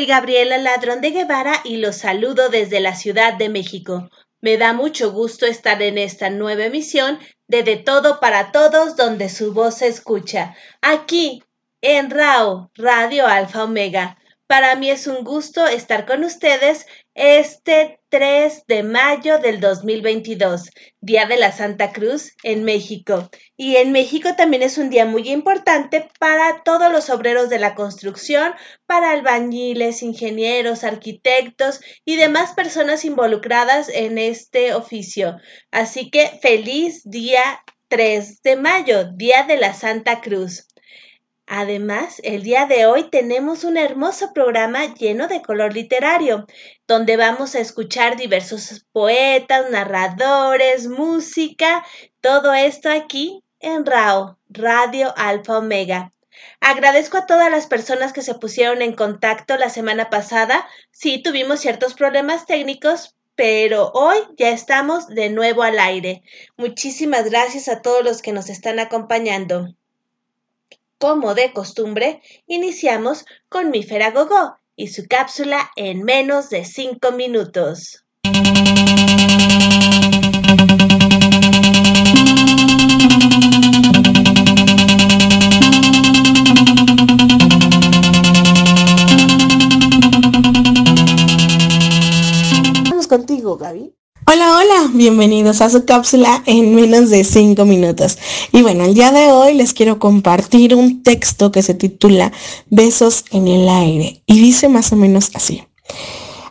soy Gabriela Ladrón de Guevara y los saludo desde la Ciudad de México. Me da mucho gusto estar en esta nueva emisión de De Todo para Todos, donde su voz se escucha, aquí en RAO, Radio Alfa Omega. Para mí es un gusto estar con ustedes este 3 de mayo del 2022, Día de la Santa Cruz en México. Y en México también es un día muy importante para todos los obreros de la construcción, para albañiles, ingenieros, arquitectos y demás personas involucradas en este oficio. Así que feliz día 3 de mayo, Día de la Santa Cruz. Además, el día de hoy tenemos un hermoso programa lleno de color literario, donde vamos a escuchar diversos poetas, narradores, música, todo esto aquí en RAO, Radio Alfa Omega. Agradezco a todas las personas que se pusieron en contacto la semana pasada. Sí, tuvimos ciertos problemas técnicos, pero hoy ya estamos de nuevo al aire. Muchísimas gracias a todos los que nos están acompañando. Como de costumbre, iniciamos con Mífera Gogó y su cápsula en menos de 5 minutos. Vamos contigo, Gaby. Hola, hola, bienvenidos a su cápsula en menos de 5 minutos. Y bueno, el día de hoy les quiero compartir un texto que se titula Besos en el aire y dice más o menos así.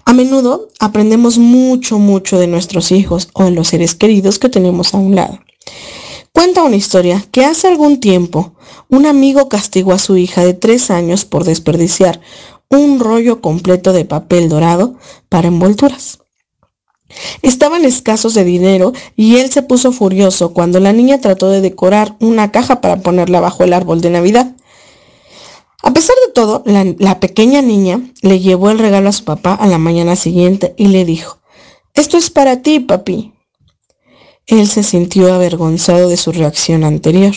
A menudo aprendemos mucho, mucho de nuestros hijos o de los seres queridos que tenemos a un lado. Cuenta una historia que hace algún tiempo un amigo castigó a su hija de tres años por desperdiciar un rollo completo de papel dorado para envolturas. Estaban escasos de dinero y él se puso furioso cuando la niña trató de decorar una caja para ponerla bajo el árbol de Navidad. A pesar de todo, la, pequeña niña le llevó el regalo a su papá a la mañana siguiente y le dijo, esto es para ti, papi. Él se sintió avergonzado de su reacción anterior,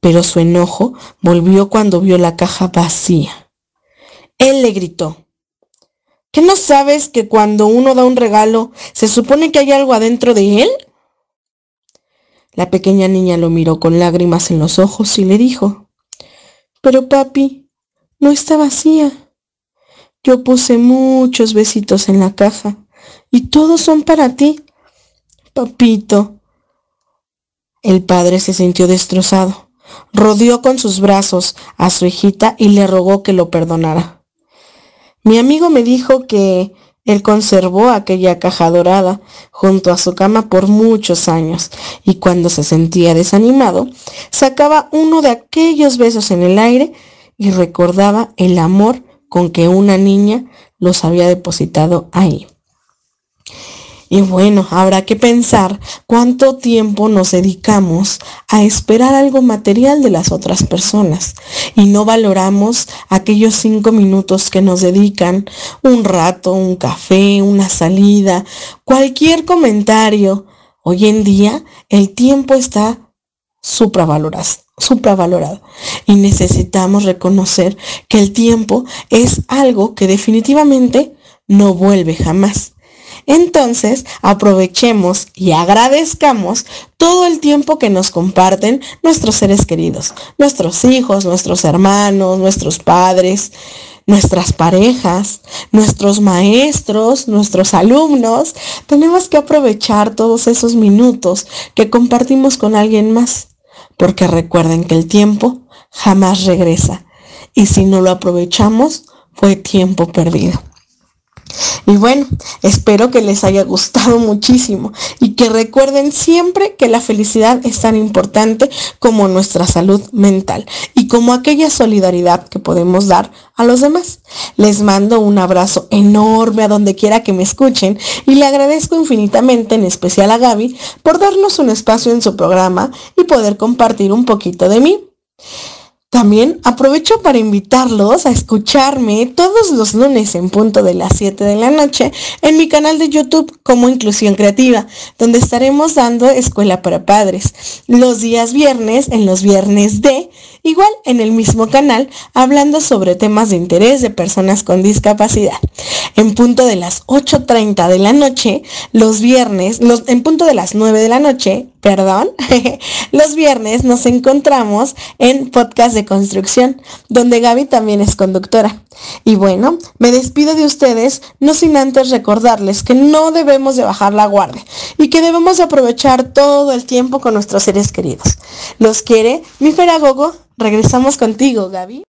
pero su enojo volvió cuando vio la caja vacía. Él le gritó, ¿Qué no sabes que cuando uno da un regalo se supone que hay algo adentro de él? La pequeña niña lo miró con lágrimas en los ojos y le dijo, Pero papi, no está vacía. Yo puse muchos besitos en la caja y todos son para ti. Papito. El padre se sintió destrozado. Rodeó con sus brazos a su hijita y le rogó que lo perdonara. Mi amigo me dijo que él conservó aquella caja dorada junto a su cama por muchos años y cuando se sentía desanimado, sacaba uno de aquellos besos en el aire y recordaba el amor con que una niña los había depositado ahí. Y bueno, habrá que pensar cuánto tiempo nos dedicamos a esperar algo material de las otras personas. Y no valoramos aquellos cinco minutos que nos dedican, un rato, un café, una salida, cualquier comentario. Hoy en día el tiempo está supravalorado, y necesitamos reconocer que el tiempo es algo que definitivamente no vuelve jamás entonces, aprovechemos y agradezcamos todo el tiempo que nos comparten nuestros seres queridos, nuestros hijos, nuestros hermanos, nuestros padres, nuestras parejas, nuestros maestros, nuestros alumnos. Tenemos que aprovechar todos esos minutos que compartimos con alguien más, porque recuerden que el tiempo jamás regresa y si no lo aprovechamos, fue tiempo perdido. Y bueno, espero que les haya gustado muchísimo y que recuerden siempre que la felicidad es tan importante como nuestra salud mental y como aquella solidaridad que podemos dar a los demás. Les mando un abrazo enorme a donde quiera que me escuchen y le agradezco infinitamente, en especial a Gaby, por darnos un espacio en su programa y poder compartir un poquito de mí. También aprovecho para invitarlos a escucharme todos los lunes en punto de las 7 de la noche en mi canal de YouTube como Inclusión Creativa, donde estaremos dando escuela para padres. Los días viernes, en los viernes de igual en el mismo canal, hablando sobre temas de interés de personas con discapacidad. En punto de las 8.30 de la noche, los viernes, en punto de las 9 de la noche, perdón, los viernes nos encontramos en Podcast de Construcción, donde Gaby también es conductora. Y bueno, me despido de ustedes, no sin antes recordarles que no debemos de bajar la guardia y que debemos aprovechar todo el tiempo con nuestros seres queridos. Los quiere mi Feragogo. Regresamos contigo, Gaby.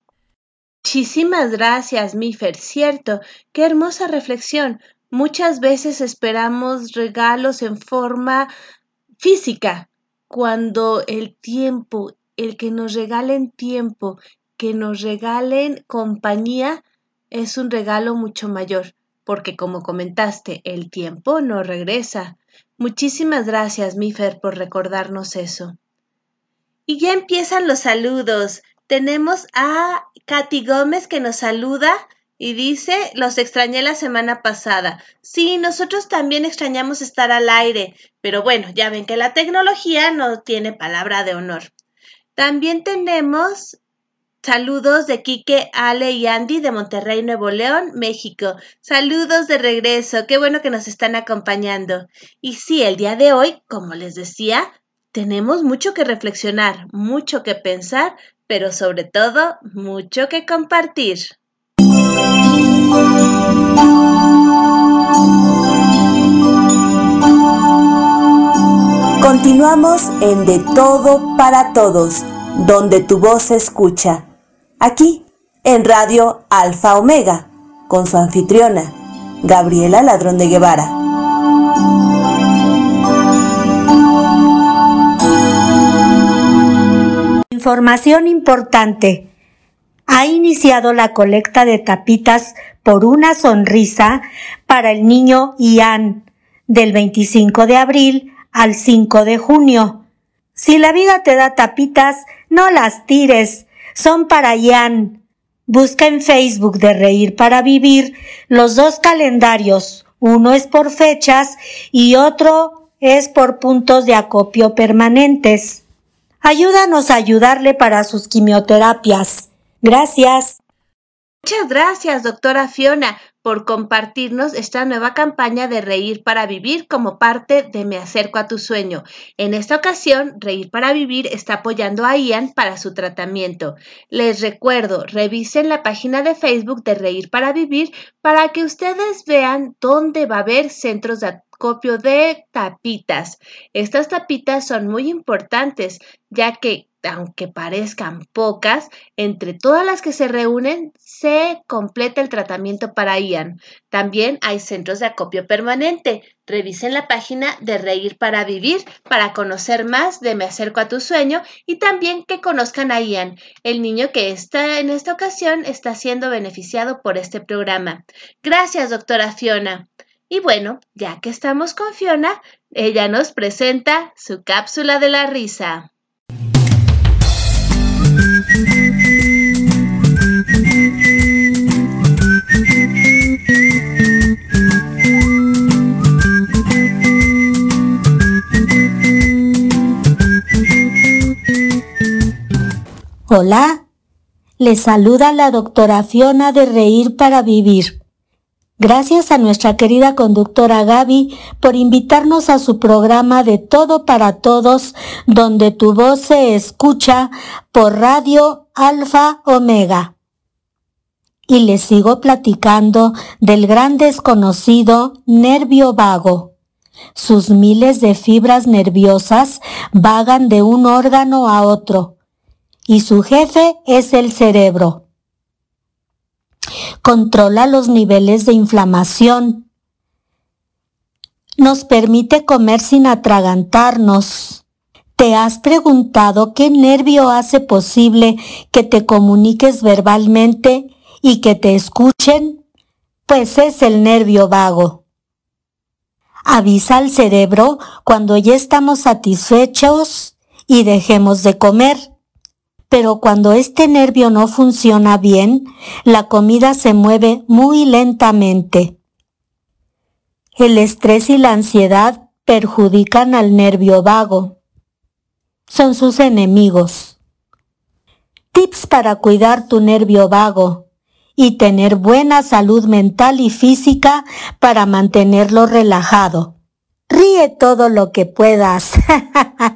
Muchísimas gracias, Mifer. Cierto, qué hermosa reflexión. Muchas veces esperamos regalos en forma física, cuando el tiempo, el que nos regalen tiempo, que nos regalen compañía, es un regalo mucho mayor, porque como comentaste, el tiempo no regresa. Muchísimas gracias, Mifer, por recordarnos eso. Y ya empiezan los saludos. Tenemos a Katy Gómez que nos saluda y dice, los extrañé la semana pasada. Sí, nosotros también extrañamos estar al aire, pero bueno, ya ven que la tecnología no tiene palabra de honor. También tenemos saludos de Quique, Ale y Andy de Monterrey, Nuevo León, México. Saludos de regreso, qué bueno que nos están acompañando. Y sí, el día de hoy, como les decía, tenemos mucho que reflexionar, mucho que pensar, pero sobre todo mucho que compartir. Continuamos en De Todo para Todos, donde tu voz se escucha. Aquí, en Radio Alfa Omega, con su anfitriona, Gabriela Ladrón de Guevara. Información importante ha iniciado la colecta de tapitas por una sonrisa para el niño Ian del 25 de abril al 5 de junio. Si la vida te da tapitas, no las tires, son para Ian. Busca en Facebook de Reír para Vivir los dos calendarios, uno es por fechas y otro es por puntos de acopio permanentes. Ayúdanos a ayudarle para sus quimioterapias. Gracias. Muchas gracias, doctora Fiona, por compartirnos esta nueva campaña de Reír para Vivir como parte de Me Acerco a tu Sueño. En esta ocasión, Reír para Vivir está apoyando a Ian para su tratamiento. Les recuerdo, revisen la página de Facebook de Reír para Vivir para que ustedes vean dónde va a haber centros de acopio de tapitas. Estas tapitas son muy importantes, ya que aunque parezcan pocas, entre todas las que se reúnen se completa el tratamiento para Ian. También hay centros de acopio permanente. Revisen la página de Reír para Vivir para conocer más de Me acerco a tu sueño y también que conozcan a Ian, el niño que está en esta ocasión está siendo beneficiado por este programa. Gracias, doctora Fiona. Y bueno, ya que estamos con Fiona, ella nos presenta su cápsula de la risa. Hola, le saluda la doctora Fiona de Reír para Vivir. Gracias a nuestra querida conductora Gaby por invitarnos a su programa de Todo para Todos, donde tu voz se escucha por Radio Alfa Omega. Y les sigo platicando del gran desconocido nervio vago. Sus miles de fibras nerviosas vagan de un órgano a otro, y su jefe es el cerebro. Controla los niveles de inflamación. Nos permite comer sin atragantarnos. ¿Te has preguntado qué nervio hace posible que te comuniques verbalmente y que te escuchen? Pues es el nervio vago. Avisa al cerebro cuando ya estamos satisfechos y dejemos de comer pero cuando este nervio no funciona bien, la comida se mueve muy lentamente. El estrés y la ansiedad perjudican al nervio vago. Son sus enemigos. Tips para cuidar tu nervio vago y tener buena salud mental y física para mantenerlo relajado. Ríe todo lo que puedas.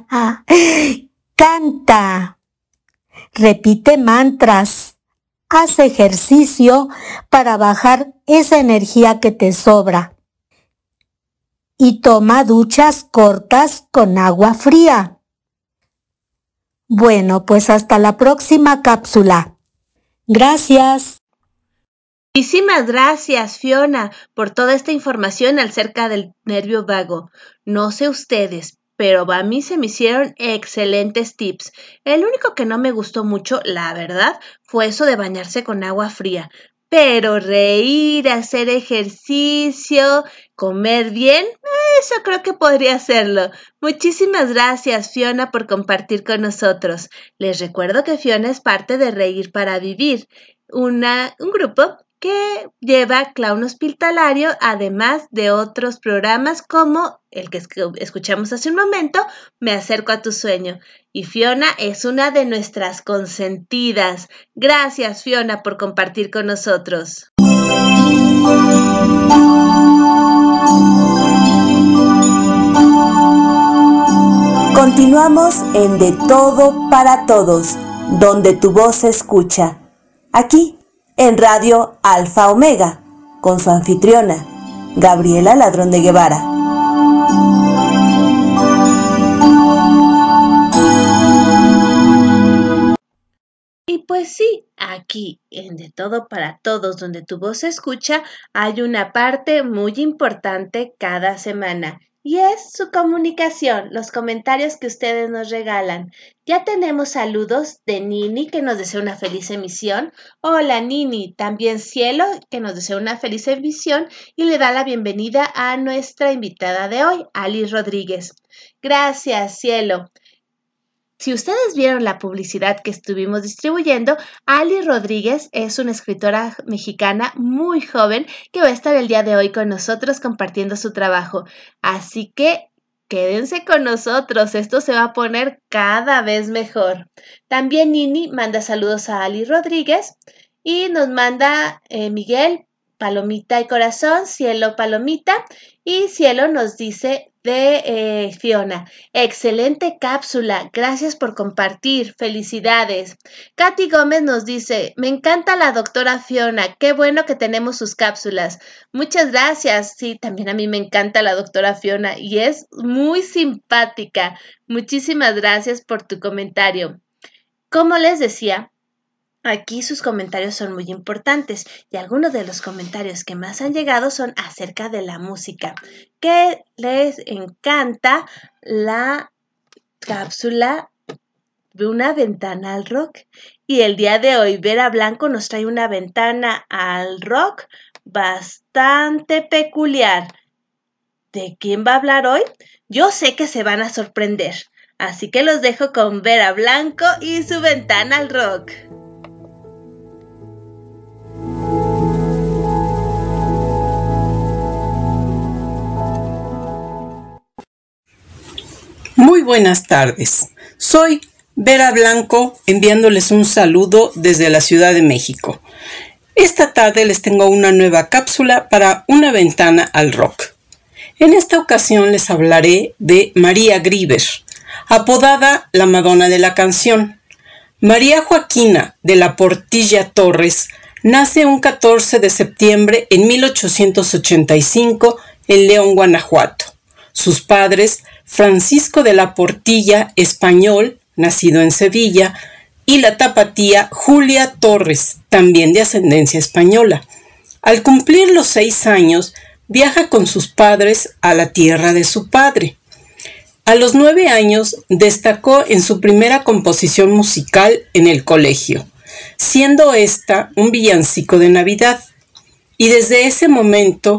Canta. Repite mantras. Haz ejercicio para bajar esa energía que te sobra. Y toma duchas cortas con agua fría. Bueno, pues hasta la próxima cápsula. Gracias. Muchísimas gracias, Fiona, por toda esta información acerca del nervio vago. No sé ustedes, pero a mí se me hicieron excelentes tips. El único que no me gustó mucho, la verdad, fue eso de bañarse con agua fría. Pero reír, hacer ejercicio, comer bien, eso creo que podría hacerlo. Muchísimas gracias, Fiona, por compartir con nosotros. Les recuerdo que Fiona es parte de Reír para Vivir, una, un grupo que lleva Clown Hospitalario, además de otros programas como el que escuchamos hace un momento, Me acerco a tu sueño. Y Fiona es una de nuestras consentidas. Gracias, Fiona, por compartir con nosotros. Continuamos en De Todo para Todos, donde tu voz se escucha. Aquí en Radio Alfa Omega, con su anfitriona, Gabriela Ladrón de Guevara. Y pues sí, aquí en De Todo para Todos, donde tu voz se escucha, hay una parte muy importante cada semana y es su comunicación, los comentarios que ustedes nos regalan. Ya tenemos saludos de Nini que nos desea una feliz emisión. Hola Nini, también Cielo que nos desea una feliz emisión y le da la bienvenida a nuestra invitada de hoy, Alice Rodríguez. Gracias, Cielo. Si ustedes vieron la publicidad que estuvimos distribuyendo, Ali Rodríguez es una escritora mexicana muy joven que va a estar el día de hoy con nosotros compartiendo su trabajo. Así que quédense con nosotros, esto se va a poner cada vez mejor. También Nini manda saludos a Ali Rodríguez y nos manda eh, Miguel, Palomita y Corazón, Cielo Palomita y Cielo nos dice de eh, Fiona. Excelente cápsula. Gracias por compartir. Felicidades. Katy Gómez nos dice, me encanta la doctora Fiona. Qué bueno que tenemos sus cápsulas. Muchas gracias. Sí, también a mí me encanta la doctora Fiona y es muy simpática. Muchísimas gracias por tu comentario. Como les decía, Aquí sus comentarios son muy importantes y algunos de los comentarios que más han llegado son acerca de la música, que les encanta la cápsula de una ventana al rock. Y el día de hoy Vera Blanco nos trae una ventana al rock bastante peculiar. ¿De quién va a hablar hoy? Yo sé que se van a sorprender. Así que los dejo con Vera Blanco y su ventana al rock. Muy buenas tardes. Soy Vera Blanco enviándoles un saludo desde la Ciudad de México. Esta tarde les tengo una nueva cápsula para una ventana al rock. En esta ocasión les hablaré de María Grieber, apodada la Madonna de la canción. María Joaquina de la Portilla Torres nace un 14 de septiembre en 1885 en León, Guanajuato. Sus padres Francisco de la Portilla, español, nacido en Sevilla, y la tapatía Julia Torres, también de ascendencia española. Al cumplir los seis años, viaja con sus padres a la tierra de su padre. A los nueve años destacó en su primera composición musical en el colegio, siendo esta un villancico de Navidad. Y desde ese momento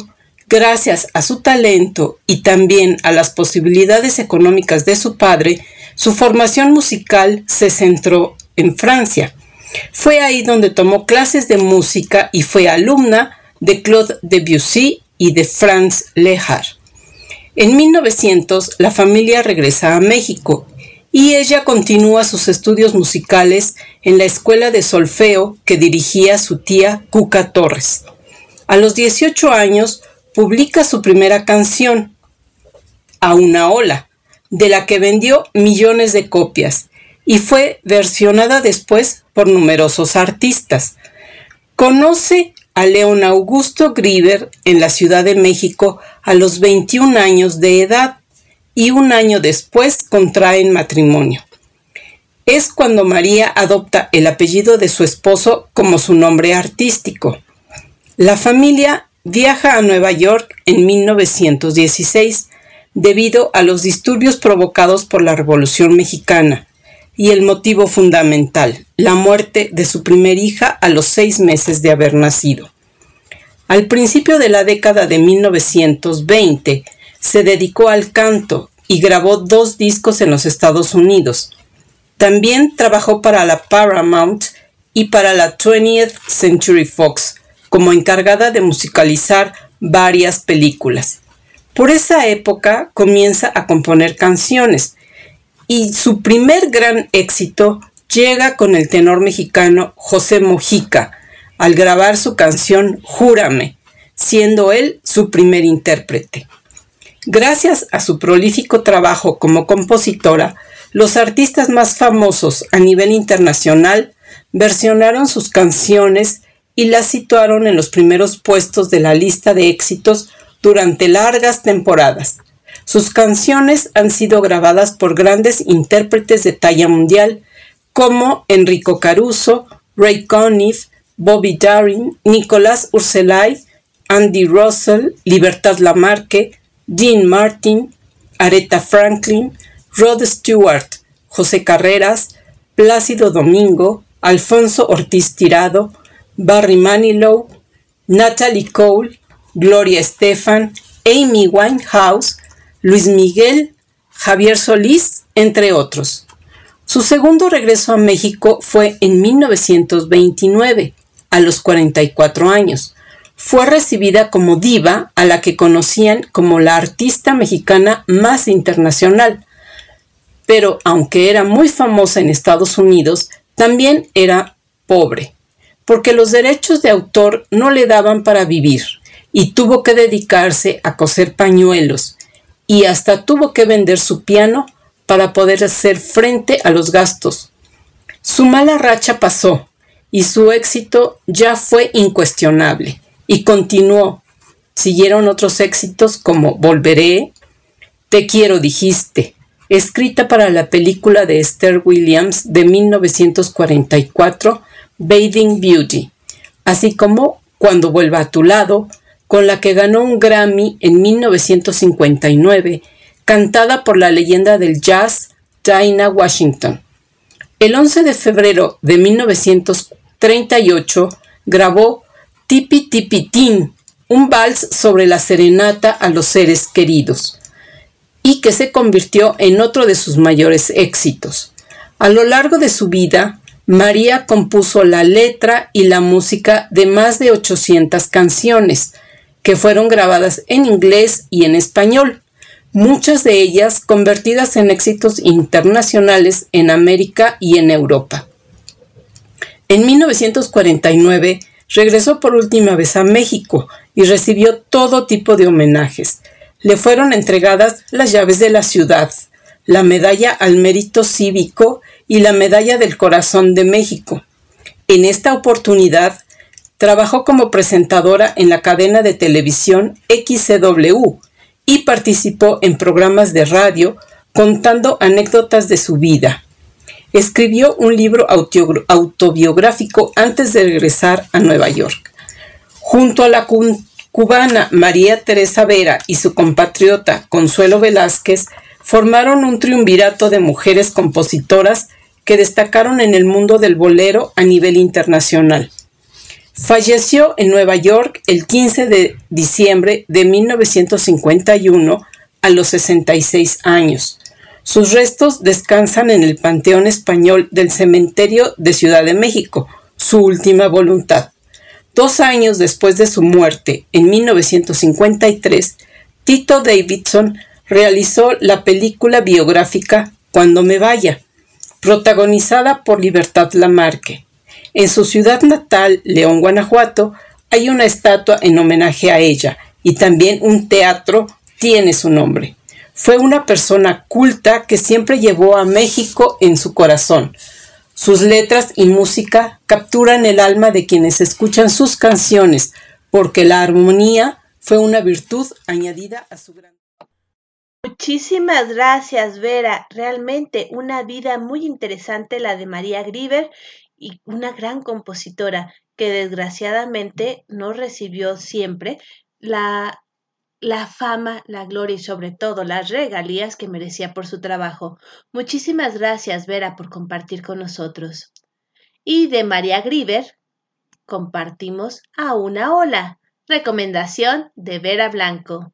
Gracias a su talento y también a las posibilidades económicas de su padre, su formación musical se centró en Francia. Fue ahí donde tomó clases de música y fue alumna de Claude Debussy y de Franz Lehár. En 1900 la familia regresa a México y ella continúa sus estudios musicales en la escuela de solfeo que dirigía su tía Cuca Torres. A los 18 años publica su primera canción, A una ola, de la que vendió millones de copias y fue versionada después por numerosos artistas. Conoce a León Augusto Grieber en la Ciudad de México a los 21 años de edad y un año después contraen matrimonio. Es cuando María adopta el apellido de su esposo como su nombre artístico. La familia viaja a Nueva York en 1916 debido a los disturbios provocados por la Revolución Mexicana y el motivo fundamental, la muerte de su primer hija a los seis meses de haber nacido. Al principio de la década de 1920 se dedicó al canto y grabó dos discos en los Estados Unidos. También trabajó para la Paramount y para la 20th Century Fox como encargada de musicalizar varias películas. Por esa época comienza a componer canciones y su primer gran éxito llega con el tenor mexicano José Mojica al grabar su canción Júrame, siendo él su primer intérprete. Gracias a su prolífico trabajo como compositora, los artistas más famosos a nivel internacional versionaron sus canciones y las situaron en los primeros puestos de la lista de éxitos durante largas temporadas. Sus canciones han sido grabadas por grandes intérpretes de talla mundial como Enrico Caruso, Ray Conniff, Bobby Darin, Nicolás Urselay, Andy Russell, Libertad Lamarque, Dean Martin, Aretha Franklin, Rod Stewart, José Carreras, Plácido Domingo, Alfonso Ortiz Tirado, Barry Manilow, Natalie Cole, Gloria Estefan, Amy Winehouse, Luis Miguel, Javier Solís, entre otros. Su segundo regreso a México fue en 1929, a los 44 años. Fue recibida como diva a la que conocían como la artista mexicana más internacional. Pero aunque era muy famosa en Estados Unidos, también era pobre, porque los derechos de autor no le daban para vivir y tuvo que dedicarse a coser pañuelos y hasta tuvo que vender su piano para poder hacer frente a los gastos. Su mala racha pasó y su éxito ya fue incuestionable y continuó. Siguieron otros éxitos como Volveré, Te quiero dijiste, escrita para la película de Esther Williams de 1944, Bathing Beauty, así como Cuando vuelva a tu lado, con la que ganó un Grammy en 1959, cantada por la leyenda del jazz Dinah Washington. El 11 de febrero de 1938 grabó Tipi Tipi un vals sobre la serenata a los seres queridos, y que se convirtió en otro de sus mayores éxitos. A lo largo de su vida, María compuso la letra y la música de más de 800 canciones, que fueron grabadas en inglés y en español, muchas de ellas convertidas en éxitos internacionales en América y en Europa. En 1949 regresó por última vez a México y recibió todo tipo de homenajes. Le fueron entregadas las llaves de la ciudad, la medalla al mérito cívico y la medalla del corazón de México. En esta oportunidad Trabajó como presentadora en la cadena de televisión XCW y participó en programas de radio contando anécdotas de su vida. Escribió un libro autobiográfico antes de regresar a Nueva York. Junto a la cubana María Teresa Vera y su compatriota Consuelo Velázquez, formaron un triunvirato de mujeres compositoras que destacaron en el mundo del bolero a nivel internacional. Falleció en Nueva York el 15 de diciembre de 1951 a los 66 años. Sus restos descansan en el Panteón Español del Cementerio de Ciudad de México, su última voluntad. Dos años después de su muerte, en 1953, Tito Davidson realizó la película biográfica Cuando me vaya, protagonizada por Libertad Lamarque. En su ciudad natal, León, Guanajuato, hay una estatua en homenaje a ella y también un teatro tiene su nombre. Fue una persona culta que siempre llevó a México en su corazón. Sus letras y música capturan el alma de quienes escuchan sus canciones, porque la armonía fue una virtud añadida a su gran. Muchísimas gracias, Vera. Realmente una vida muy interesante la de María Grieber y una gran compositora que desgraciadamente no recibió siempre la, la fama, la gloria y sobre todo las regalías que merecía por su trabajo. Muchísimas gracias, Vera, por compartir con nosotros. Y de María Grieber compartimos a una ola. Recomendación de Vera Blanco.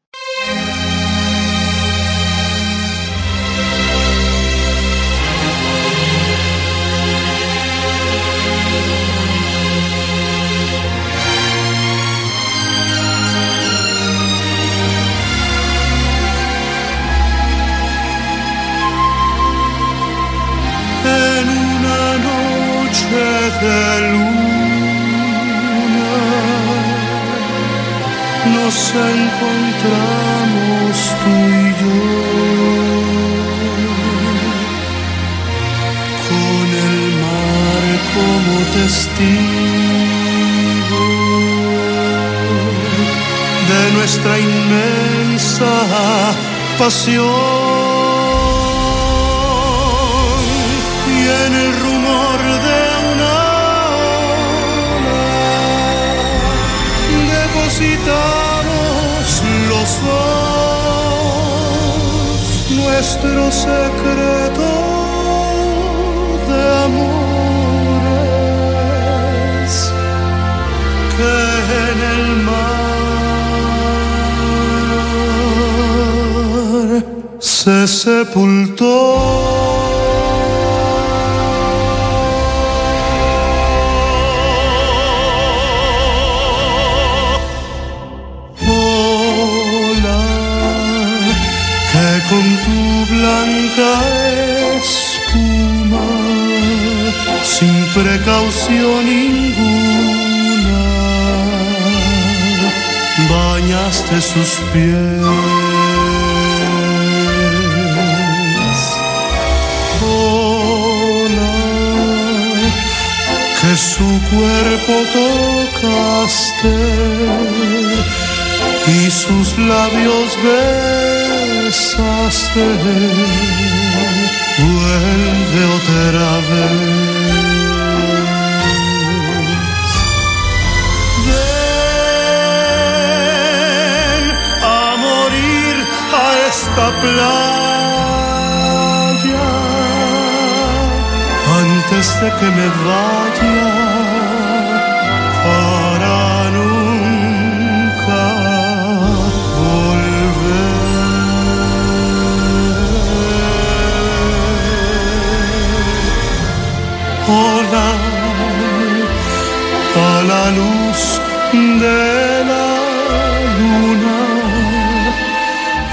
De luna nos encontramos tú y yo. Con el mar como testigo de nuestra inmensa pasión nuestro secreto de amores que en el mar se sepultó. Precaución ninguna, bañaste sus pies. Hola, que su cuerpo tocaste y sus labios besaste vuelve otra. Esta playa. Antes de que me vaya hola a la luz de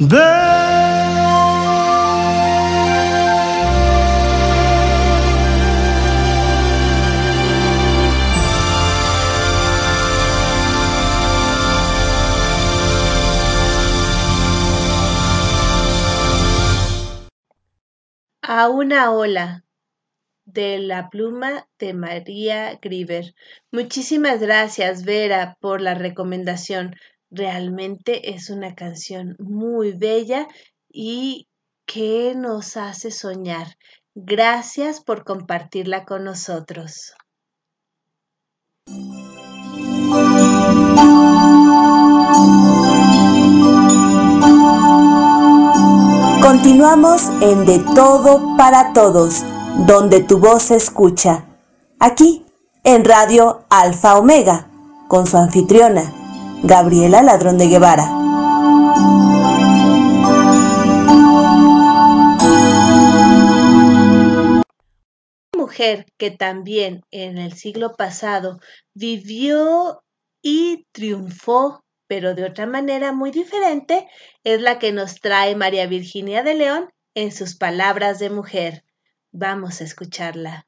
A una ola de la pluma de María Griver. Muchísimas gracias, Vera, por la recomendación. Realmente es una canción muy bella y que nos hace soñar. Gracias por compartirla con nosotros. Continuamos en De Todo para Todos, donde tu voz se escucha. Aquí, en Radio Alfa Omega, con su anfitriona, Gabriela Ladrón de Guevara. mujer que también en el siglo pasado vivió y triunfó pero de otra manera muy diferente, es la que nos trae María Virginia de León en sus palabras de mujer. Vamos a escucharla.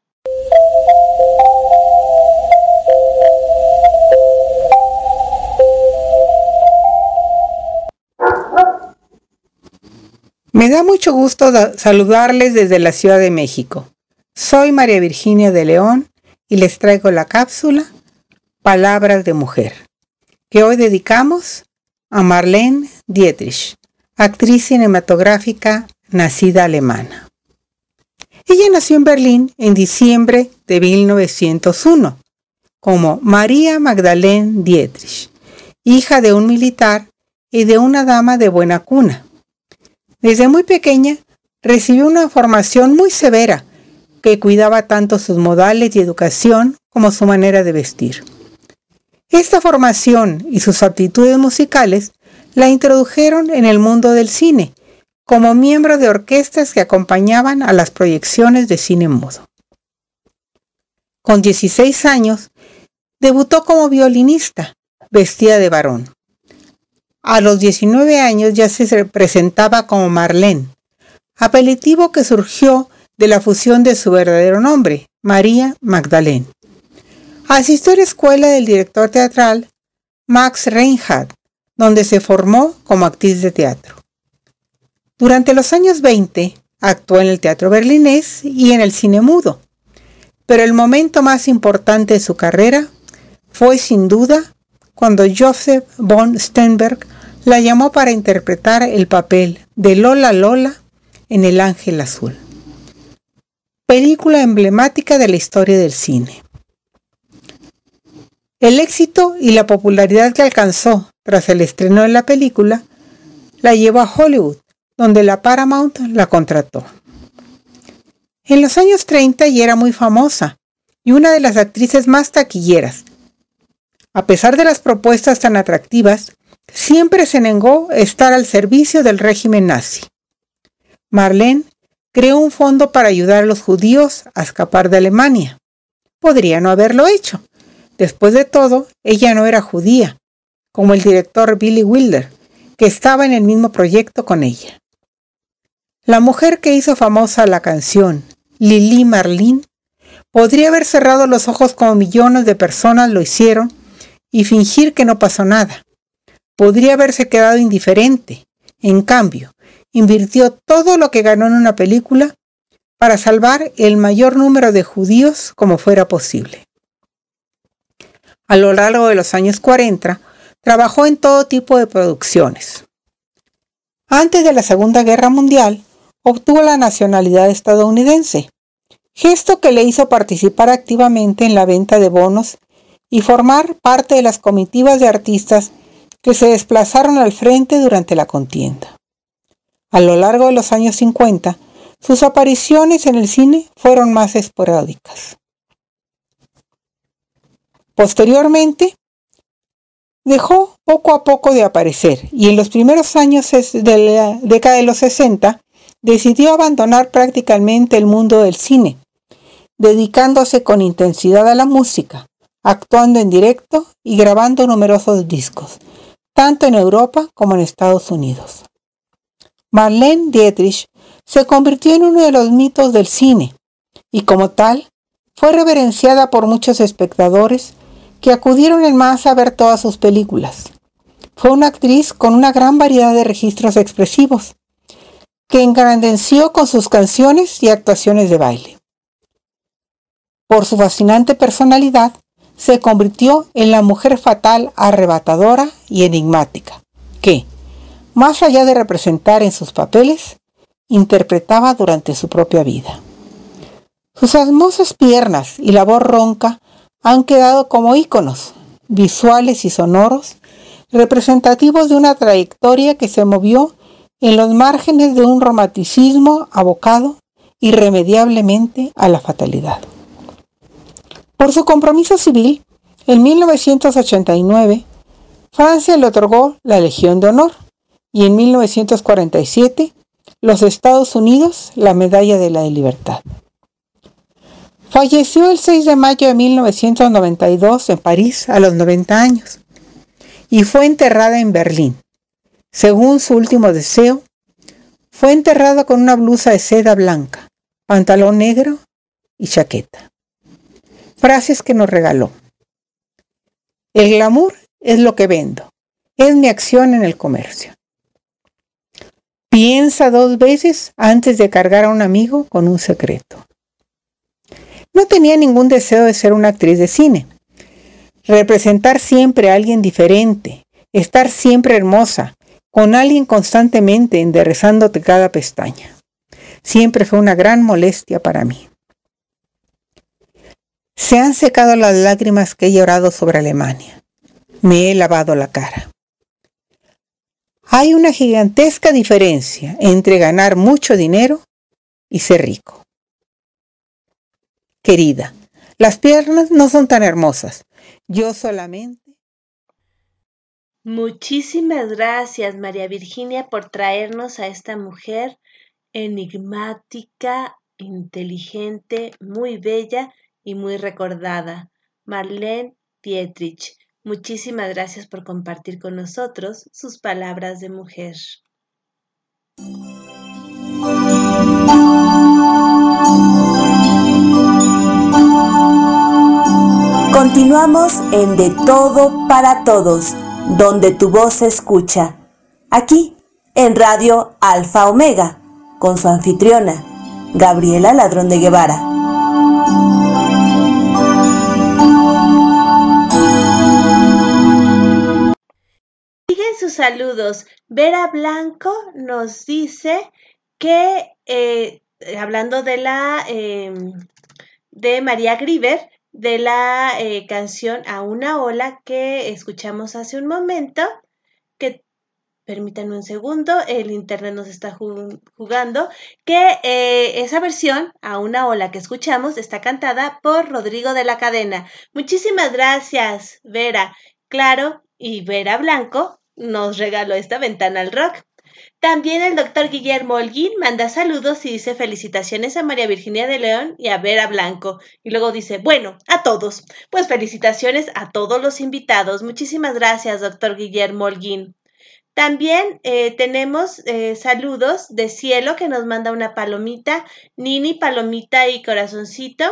Me da mucho gusto saludarles desde la Ciudad de México. Soy María Virginia de León y les traigo la cápsula Palabras de Mujer que hoy dedicamos a Marlene Dietrich, actriz cinematográfica nacida alemana. Ella nació en Berlín en diciembre de 1901 como María Magdalene Dietrich, hija de un militar y de una dama de buena cuna. Desde muy pequeña recibió una formación muy severa que cuidaba tanto sus modales y educación como su manera de vestir. Esta formación y sus aptitudes musicales la introdujeron en el mundo del cine, como miembro de orquestas que acompañaban a las proyecciones de cine mudo. Con 16 años, debutó como violinista, vestida de varón. A los 19 años ya se presentaba como Marlene, apelativo que surgió de la fusión de su verdadero nombre, María Magdalene. Asistió a la escuela del director teatral Max Reinhardt, donde se formó como actriz de teatro. Durante los años 20 actuó en el teatro berlinés y en el cine mudo, pero el momento más importante de su carrera fue sin duda cuando Joseph von Sternberg la llamó para interpretar el papel de Lola Lola en El Ángel Azul, película emblemática de la historia del cine. El éxito y la popularidad que alcanzó tras el estreno de la película la llevó a Hollywood, donde la Paramount la contrató. En los años 30 ya era muy famosa y una de las actrices más taquilleras. A pesar de las propuestas tan atractivas, siempre se negó estar al servicio del régimen nazi. Marlene creó un fondo para ayudar a los judíos a escapar de Alemania. Podría no haberlo hecho, Después de todo, ella no era judía, como el director Billy Wilder, que estaba en el mismo proyecto con ella. La mujer que hizo famosa la canción, Lili Marlene, podría haber cerrado los ojos como millones de personas lo hicieron y fingir que no pasó nada. Podría haberse quedado indiferente. En cambio, invirtió todo lo que ganó en una película para salvar el mayor número de judíos como fuera posible. A lo largo de los años 40, trabajó en todo tipo de producciones. Antes de la Segunda Guerra Mundial, obtuvo la nacionalidad estadounidense, gesto que le hizo participar activamente en la venta de bonos y formar parte de las comitivas de artistas que se desplazaron al frente durante la contienda. A lo largo de los años 50, sus apariciones en el cine fueron más esporádicas. Posteriormente, dejó poco a poco de aparecer y en los primeros años de la década de los 60 decidió abandonar prácticamente el mundo del cine, dedicándose con intensidad a la música, actuando en directo y grabando numerosos discos, tanto en Europa como en Estados Unidos. Marlene Dietrich se convirtió en uno de los mitos del cine y como tal fue reverenciada por muchos espectadores que acudieron en masa a ver todas sus películas. Fue una actriz con una gran variedad de registros expresivos. que engrandeció con sus canciones y actuaciones de baile. Por su fascinante personalidad, se convirtió en la mujer fatal, arrebatadora y enigmática, que, más allá de representar en sus papeles, interpretaba durante su propia vida. Sus hermosas piernas y la voz ronca han quedado como íconos visuales y sonoros representativos de una trayectoria que se movió en los márgenes de un romanticismo abocado irremediablemente a la fatalidad. Por su compromiso civil, en 1989, Francia le otorgó la Legión de Honor y en 1947 los Estados Unidos la Medalla de la Libertad. Falleció el 6 de mayo de 1992 en París a los 90 años y fue enterrada en Berlín. Según su último deseo, fue enterrada con una blusa de seda blanca, pantalón negro y chaqueta. Frases que nos regaló. El glamour es lo que vendo, es mi acción en el comercio. Piensa dos veces antes de cargar a un amigo con un secreto. No tenía ningún deseo de ser una actriz de cine. Representar siempre a alguien diferente, estar siempre hermosa, con alguien constantemente enderezándote cada pestaña. Siempre fue una gran molestia para mí. Se han secado las lágrimas que he llorado sobre Alemania. Me he lavado la cara. Hay una gigantesca diferencia entre ganar mucho dinero y ser rico querida. Las piernas no son tan hermosas. Yo solamente. Muchísimas gracias, María Virginia, por traernos a esta mujer enigmática, inteligente, muy bella y muy recordada, Marlene Dietrich. Muchísimas gracias por compartir con nosotros sus palabras de mujer. Continuamos en De Todo para Todos, donde tu voz se escucha. Aquí, en Radio Alfa Omega, con su anfitriona, Gabriela Ladrón de Guevara. Sus saludos. Vera Blanco nos dice que, eh, hablando de la em, de María Griver, de la eh, canción A una ola que escuchamos hace un momento, que permítanme un segundo, el internet nos está jugando, que eh, esa versión, A una ola que escuchamos, está cantada por Rodrigo de la Cadena. Muchísimas gracias, Vera. Claro, y Vera Blanco nos regaló esta ventana al rock. También el doctor Guillermo Holguín manda saludos y dice felicitaciones a María Virginia de León y a Vera Blanco. Y luego dice, bueno, a todos. Pues felicitaciones a todos los invitados. Muchísimas gracias, doctor Guillermo Holguín. También eh, tenemos eh, saludos de cielo que nos manda una palomita, Nini, palomita y corazoncito.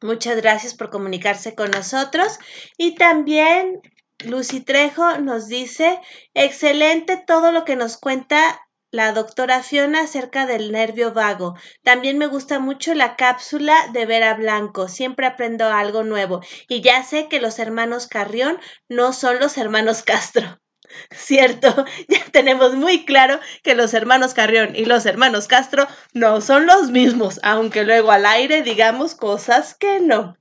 Muchas gracias por comunicarse con nosotros. Y también Lucy Trejo nos dice, excelente todo lo que nos cuenta la doctora Fiona acerca del nervio vago. También me gusta mucho la cápsula de Vera Blanco. Siempre aprendo algo nuevo. Y ya sé que los hermanos Carrión no son los hermanos Castro. Cierto, ya tenemos muy claro que los hermanos Carrión y los hermanos Castro no son los mismos, aunque luego al aire digamos cosas que no.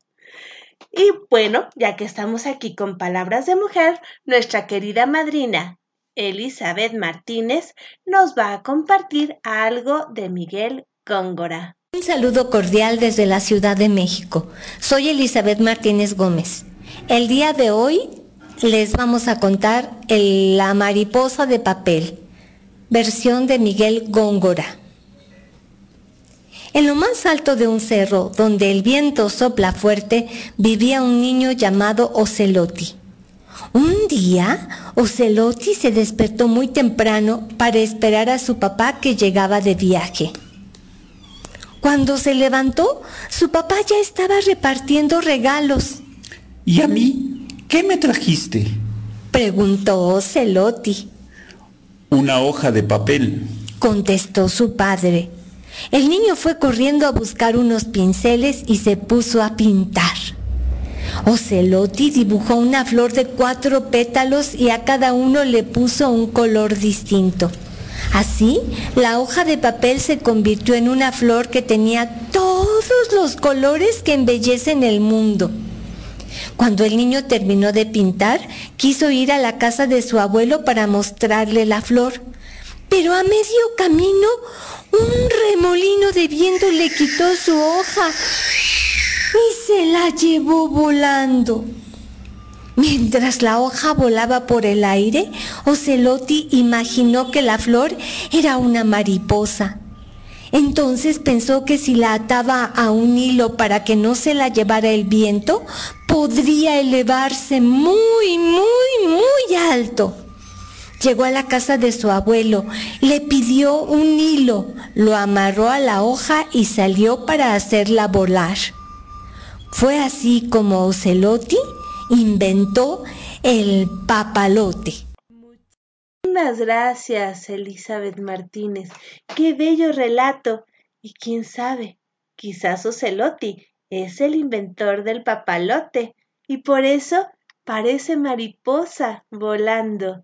Y bueno, ya que estamos aquí con palabras de mujer, nuestra querida madrina Elizabeth Martínez nos va a compartir algo de Miguel Góngora. Un saludo cordial desde la Ciudad de México. Soy Elizabeth Martínez Gómez. El día de hoy les vamos a contar La mariposa de papel, versión de Miguel Góngora. En lo más alto de un cerro, donde el viento sopla fuerte, vivía un niño llamado Ocelotti. Un día, Ocelotti se despertó muy temprano para esperar a su papá que llegaba de viaje. Cuando se levantó, su papá ya estaba repartiendo regalos. ¿Y a mí? ¿Qué me trajiste? Preguntó Ocelotti. Una hoja de papel contestó su padre. El niño fue corriendo a buscar unos pinceles y se puso a pintar. Ocelotti dibujó una flor de cuatro pétalos y a cada uno le puso un color distinto. Así, la hoja de papel se convirtió en una flor que tenía todos los colores que embellecen el mundo. Cuando el niño terminó de pintar, quiso ir a la casa de su abuelo para mostrarle la flor. Pero a medio camino, un remolino de viento le quitó su hoja y se la llevó volando. Mientras la hoja volaba por el aire, Ocelotti imaginó que la flor era una mariposa. Entonces pensó que si la ataba a un hilo para que no se la llevara el viento, podría elevarse muy, muy, muy alto. Llegó a la casa de su abuelo, le pidió un hilo, lo amarró a la hoja y salió para hacerla volar. Fue así como Ocelotti inventó el papalote. Muchas gracias, Elizabeth Martínez. Qué bello relato. Y quién sabe, quizás Ocelotti es el inventor del papalote y por eso parece mariposa volando.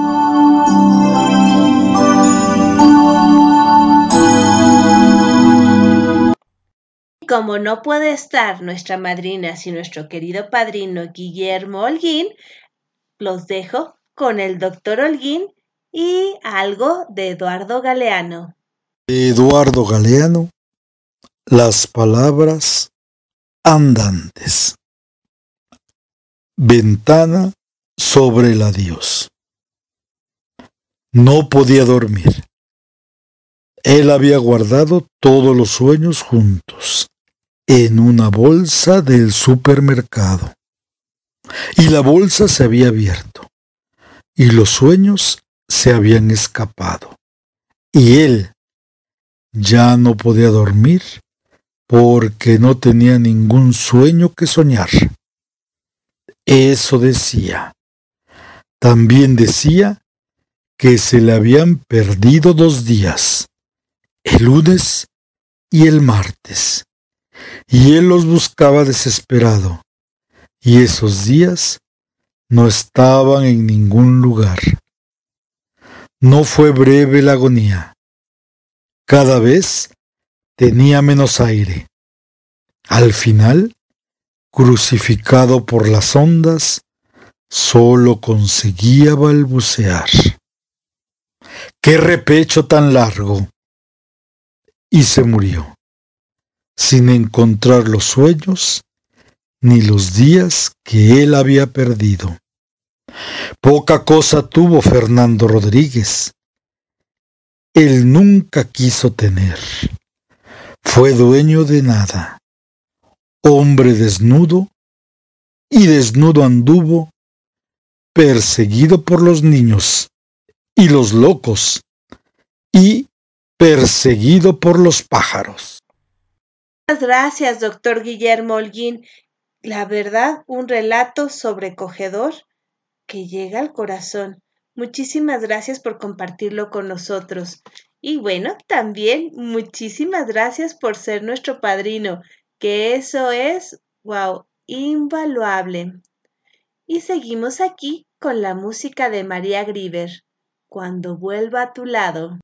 Como no puede estar nuestra madrina sin nuestro querido padrino Guillermo Holguín, los dejo con el doctor Holguín y algo de Eduardo Galeano. Eduardo Galeano, las palabras andantes. Ventana sobre el adiós. No podía dormir. Él había guardado todos los sueños juntos en una bolsa del supermercado. Y la bolsa se había abierto. Y los sueños se habían escapado. Y él ya no podía dormir porque no tenía ningún sueño que soñar. Eso decía. También decía que se le habían perdido dos días, el lunes y el martes, y él los buscaba desesperado, y esos días no estaban en ningún lugar. No fue breve la agonía. Cada vez tenía menos aire. Al final, crucificado por las ondas, solo conseguía balbucear. ¡Qué repecho tan largo! Y se murió, sin encontrar los sueños ni los días que él había perdido. Poca cosa tuvo Fernando Rodríguez. Él nunca quiso tener. Fue dueño de nada. Hombre desnudo y desnudo anduvo, perseguido por los niños y los locos y perseguido por los pájaros. Gracias, doctor Guillermo Holguín. La verdad, un relato sobrecogedor que llega al corazón. Muchísimas gracias por compartirlo con nosotros. Y bueno, también muchísimas gracias por ser nuestro padrino, que eso es, wow, invaluable. Y seguimos aquí con la música de María Grieber, Cuando vuelva a tu lado.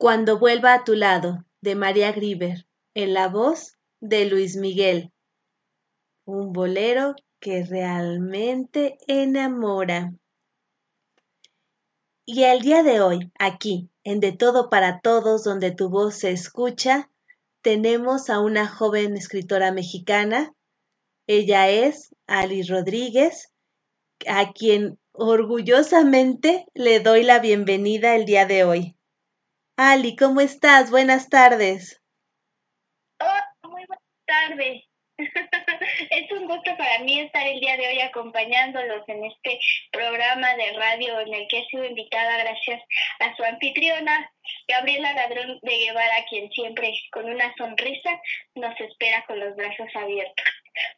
Cuando vuelva a tu lado, de María Grieber, en la voz de Luis Miguel. Un bolero que realmente enamora. Y el día de hoy, aquí, en De Todo para Todos, donde tu voz se escucha, tenemos a una joven escritora mexicana. Ella es Ali Rodríguez, a quien orgullosamente le doy la bienvenida el día de hoy. Ali, ¿cómo estás? Buenas tardes. Hola, muy buenas tardes. es un gusto para mí estar el día de hoy acompañándolos en este programa de radio en el que he sido invitada gracias a su anfitriona, Gabriela Ladrón de Guevara, quien siempre con una sonrisa nos espera con los brazos abiertos.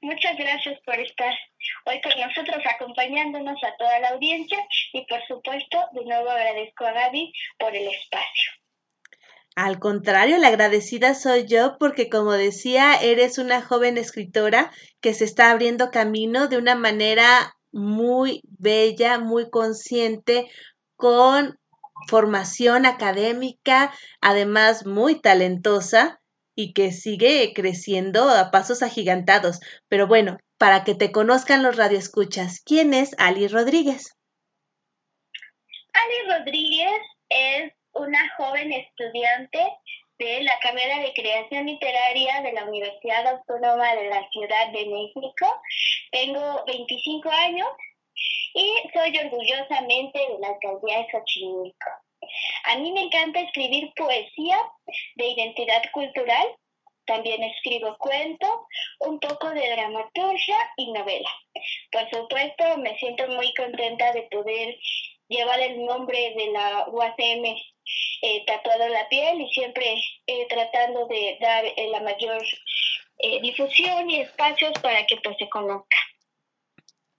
Muchas gracias por estar hoy con nosotros acompañándonos a toda la audiencia y por supuesto de nuevo agradezco a Gaby por el espacio. Al contrario, la agradecida soy yo porque, como decía, eres una joven escritora que se está abriendo camino de una manera muy bella, muy consciente, con formación académica, además muy talentosa y que sigue creciendo a pasos agigantados. Pero bueno, para que te conozcan los radioescuchas, ¿quién es Ali Rodríguez? Ali Rodríguez es una joven estudiante de la carrera de creación literaria de la Universidad Autónoma de la Ciudad de México. Tengo 25 años y soy orgullosamente de la alcaldía de Xochimilco. A mí me encanta escribir poesía de identidad cultural. También escribo cuento, un poco de dramaturgia y novela. Por supuesto, me siento muy contenta de poder llevar el nombre de la UACM eh, tatuado en la piel y siempre eh, tratando de dar eh, la mayor difusión y espacios para que pues se conozca.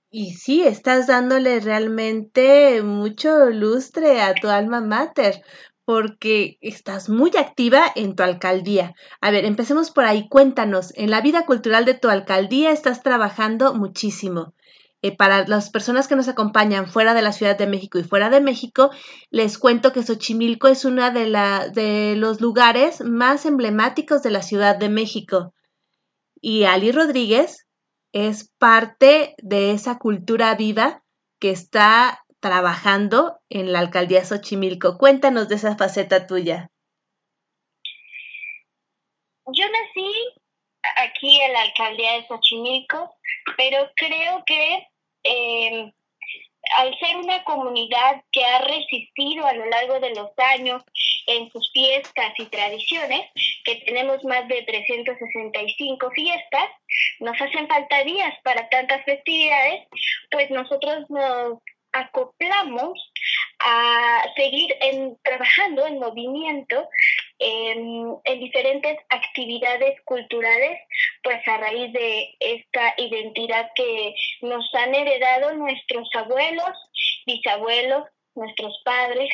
Y sí, estás dándole realmente mucho lustre a tu alma mater, porque estás muy activa en tu alcaldía. A ver, empecemos por ahí. Cuéntanos, en la vida cultural de tu alcaldía estás trabajando muchísimo. Eh, para las personas que nos acompañan fuera de la Ciudad de México y fuera de México, les cuento que Xochimilco es uno de, de los lugares más emblemáticos de la Ciudad de México. Y Ali Rodríguez es parte de esa cultura viva que está trabajando en la alcaldía Xochimilco. Cuéntanos de esa faceta tuya. Yo nací aquí en la alcaldía de Xochimilco, pero creo que eh, al ser una comunidad que ha resistido a lo largo de los años en sus fiestas y tradiciones, que tenemos más de 365 fiestas, nos hacen falta días para tantas festividades, pues nosotros nos acoplamos a seguir en, trabajando en movimiento en, en, diferentes actividades culturales, pues a raíz de esta identidad que nos han heredado nuestros abuelos, bisabuelos, nuestros padres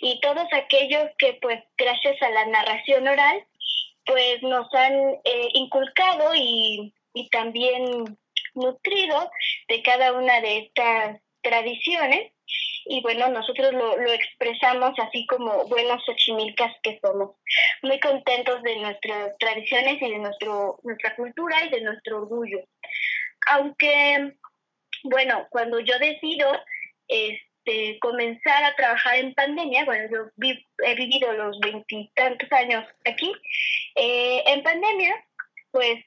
y todos aquellos que pues gracias a la narración oral pues nos han eh, inculcado y, y también nutrido de cada una de estas tradiciones y bueno, nosotros lo, lo expresamos así como buenos xochimilcas que somos, muy contentos de nuestras tradiciones y de nuestro, nuestra cultura y de nuestro orgullo. Aunque, bueno, cuando yo decido este, comenzar a trabajar en pandemia, bueno, yo he vivido los veintitantos años aquí, eh, en pandemia, pues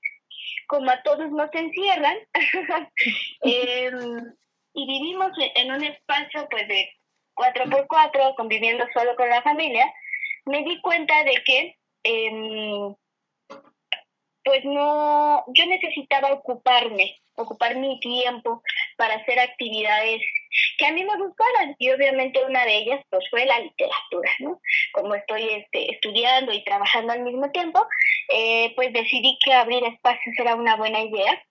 como a todos nos encierran, eh, y vivimos en un espacio pues de cuatro por cuatro, conviviendo solo con la familia, me di cuenta de que eh, pues no, yo necesitaba ocuparme, ocupar mi tiempo para hacer actividades que a mí me gustaran y obviamente una de ellas pues fue la literatura, ¿no? Como estoy este, estudiando y trabajando al mismo tiempo, eh, pues decidí que abrir espacios era una buena idea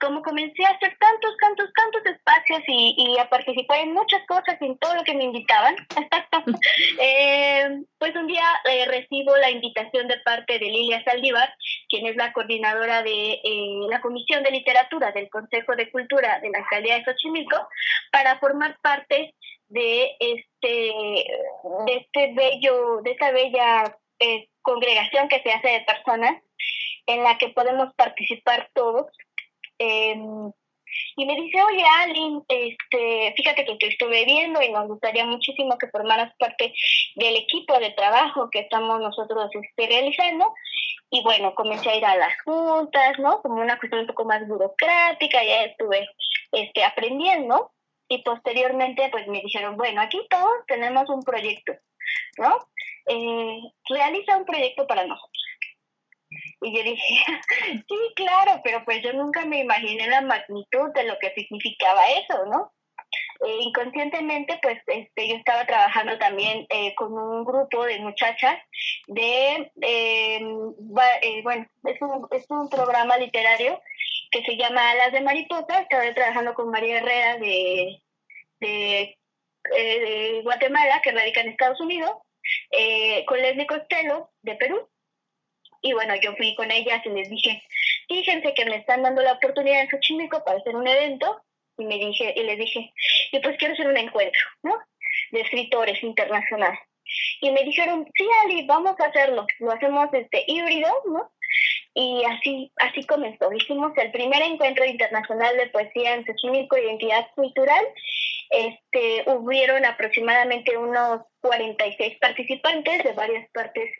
como comencé a hacer tantos, tantos, tantos espacios y, y, a participar en muchas cosas, en todo lo que me invitaban, eh, pues un día eh, recibo la invitación de parte de Lilia Saldívar, quien es la coordinadora de eh, la Comisión de Literatura del Consejo de Cultura de la Alcaldía de Xochimilco, para formar parte de este, de este bello, de esta bella congregación que se hace de personas en la que podemos participar todos. Eh, y me dice, oye, Alin, este, fíjate que te estuve viendo y nos gustaría muchísimo que formaras parte del equipo de trabajo que estamos nosotros este, realizando. Y bueno, comencé a ir a las juntas, ¿no? Como una cuestión un poco más burocrática, ya estuve este, aprendiendo. Y posteriormente, pues me dijeron, bueno, aquí todos tenemos un proyecto, ¿no? Eh, realiza un proyecto para nosotros. Y yo dije, sí, claro, pero pues yo nunca me imaginé la magnitud de lo que significaba eso, ¿no? Eh, inconscientemente, pues este, yo estaba trabajando también eh, con un grupo de muchachas de, eh, bueno, es un, es un programa literario que se llama Alas de Mariposa. Estaba trabajando con María Herrera de, de, de Guatemala, que radica en Estados Unidos, con Leslie Costello de Perú y bueno, yo fui con ellas y les dije, fíjense que me están dando la oportunidad en Xochimilco para hacer un evento. Y me dije, y les dije, y pues quiero hacer un encuentro, ¿no? De escritores internacionales. Y me dijeron, sí, Ali, vamos a hacerlo. Lo hacemos este híbrido, ¿no? Y así, así comenzó. Hicimos el primer encuentro internacional de poesía en Xochimilco, Identidad Cultural, este, hubieron aproximadamente unos 46 participantes de varias partes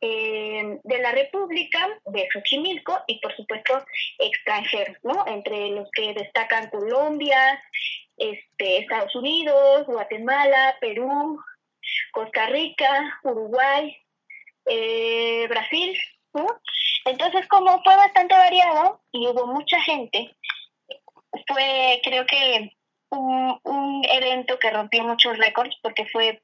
eh, de la República, de Xochimilco y por supuesto extranjeros, ¿no? Entre los que destacan Colombia, este, Estados Unidos, Guatemala, Perú, Costa Rica, Uruguay, eh, Brasil, ¿no? Entonces, como fue bastante variado y hubo mucha gente, fue creo que un, un evento que rompió muchos récords porque fue